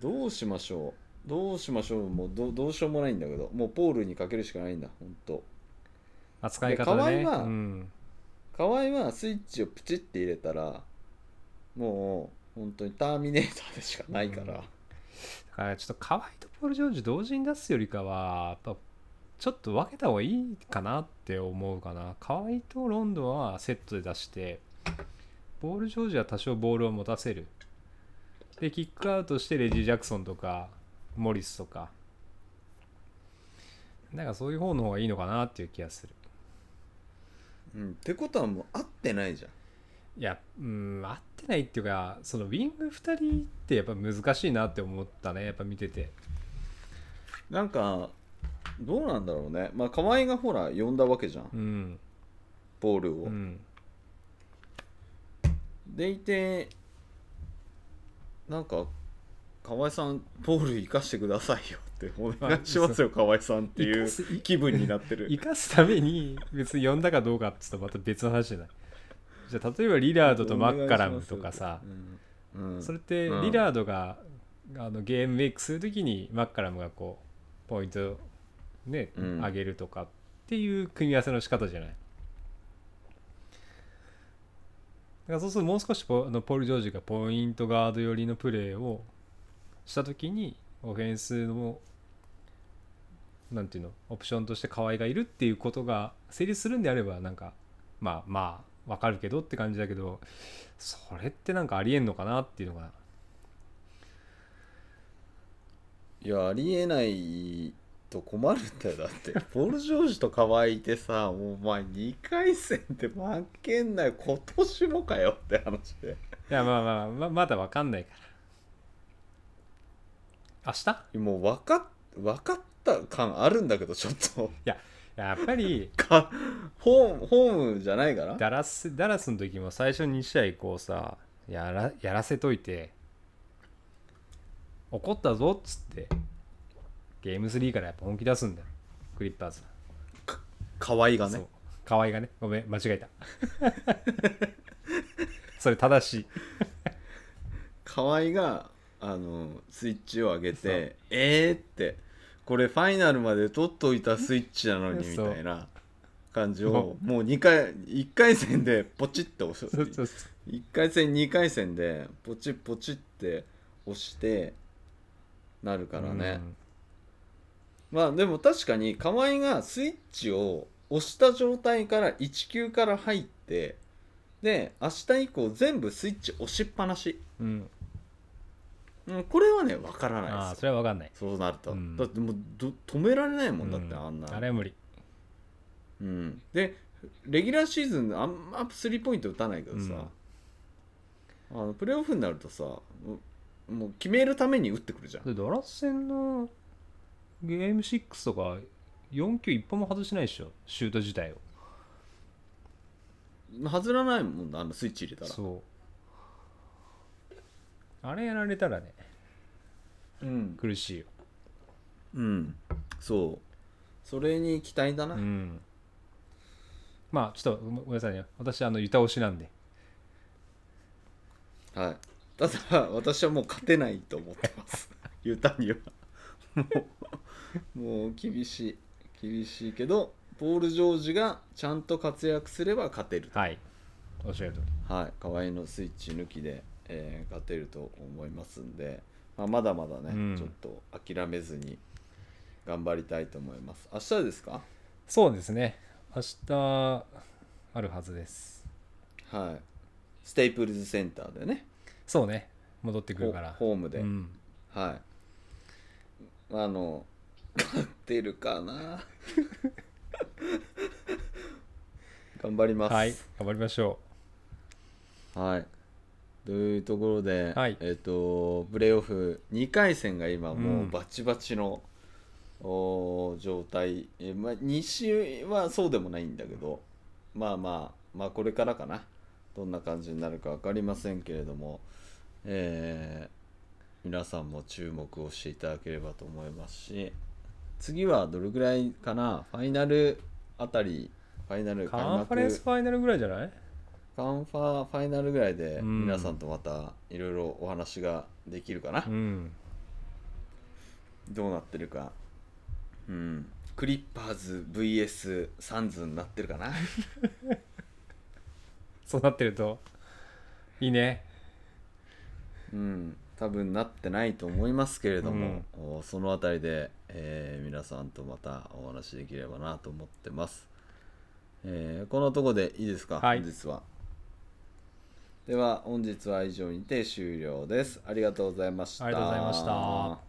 どうしましょう。どうしましょう。もうどどうしようもないんだけど。もうポールにかけるしかないんだ本当扱い方ね。で河合はうん河合はスイッチをプチって入れたらもう本当にターミネーターでしかないから、うん。だからちょっと河合とポール・ジョージ同時に出すよりかはやっぱちょっと分けた方がいいかなって思うかな。河合とロンドンはセットで出してポール・ジョージは多少ボールを持たせる。でキックアウトしてレジー・ジャクソンとかモリスとか。なんかそういう方の方がいいのかなっていう気がする。うん、ってことはもう合ってないじゃん。いやうん合ってないっていうかそのウィング2人ってやっぱ難しいなって思ったねやっぱ見てて。なんかどうなんだろうね。まあ河合がほら呼んだわけじゃん。うん。ポールを、うん。でいてなんか河合さんポール生かしてくださいよってお願いしますよ河合さんっていう気分になってる。[LAUGHS] 生かすために別に呼んだかどうかって言ったらまた別の話じゃない。じゃあ例えばリラードとマッカラムとかさうん、うんそれってうん。リラードがあのゲームメイクするときにマッカラムがこうポイントね、うん。上げるとかっていう組み合わせの仕方じゃない？だからそうするともう少しポあのポール・ジョージがポイントガード寄りのプレーをしたときにオフェンスのなんていうのオプションとして河合がいるっていうことが成立するんであればなんかまあまあわかるけどって感じだけどそれってなんかありえんのかなっていうのがいやありえないと困るんだよだって。[LAUGHS] ポール・ジョージと河合いてさお前2回戦で負けんなよ今年もかよって話で。いやまあまあままだわかんないから明日？もう分かっ分かった感あるんだけどちょっと。やっぱり [LAUGHS] かホームホームじゃないから？ダラスダラスの時も最初2試合こうさやらやらせといて。怒ったぞっつって。ゲーム3からやっぱ本気出すんだよ。クリッパーズ。河合がね。河合がね。ごめん間違えた。[LAUGHS] それ正しい。[LAUGHS] 河合があのスイッチを上げてえーってこれファイナルまで取っといたスイッチなのにみたいな感じそをもう2回1回戦でポチッと押すそうそうそう。1回戦2回戦でポチッポチって押してなるからね、まあでも確かに河合がスイッチを押した状態から1級から入ってで明日以降全部スイッチ押しっぱなし、うん、うん、うん、これはね分からああないです。それは分かんない。そうなると、うん。だってもうど止められないもんだって、うん。あんな。あれは無理。うん、でレギュラーシーズンあんまスリーポイント打たないけどさ、あのプレーオフになるとさもうもう決めるために打ってくるじゃん。でドラッセンのゲーム6とか4球一本も外しないでしょ。シュート自体を。外らないもんあのスイッチ入れたら。そうあれやられたらねうん、苦しいよ。うん、そう。それに期待だな、うん。まあちょっとごめんなさいね。私あのユタ押しなんで。はい。ただ私はもう勝てないと思ってます。[LAUGHS] ユタには。もうもう厳しい。厳しいけどポール・ジョージがちゃんと活躍すれば勝てるはい。おっしゃる通り。はい。河合のスイッチ抜きで、えー勝てると思いますんで、まあ、まだまだね、うん。ちょっと諦めずに頑張りたいと思います。明日ですか？そうですね。明日あるはずです。はい。ステイプルズセンターでね。そうね。戻ってくるから。ホホームで、うん、はい。あの勝ってるかな？[LAUGHS] 頑張ります。はい。頑張りましょはいというところで、はい。えっ、とプレーオフ2回戦が今もううん。バチバチの、おー状態、えまあ、西はそうでもないんだけどまあまあまあこれからかな。どんな感じになるか分かりませんけれども、えー皆さんも注目をしていただければと思いますし次はどれぐらいかな？ファイナルあたりファイナルうカンファレンスファイナルぐらいじゃない？カンファファイナルぐらいでうん。皆さんとまたいろいろお話ができるかな、うん。どうなってるか。うん。クリッパーズ VS サンズになってるかな。[LAUGHS] そうなってるといいね。うん。多分なってないと思いますけれども、おそのあたりで、えー皆さんとまたお話できればなと思ってます、えーこのとこでいいですか、はい。本日はでは本日は以上にて終了です。ありがとうございました。ありがとうございました。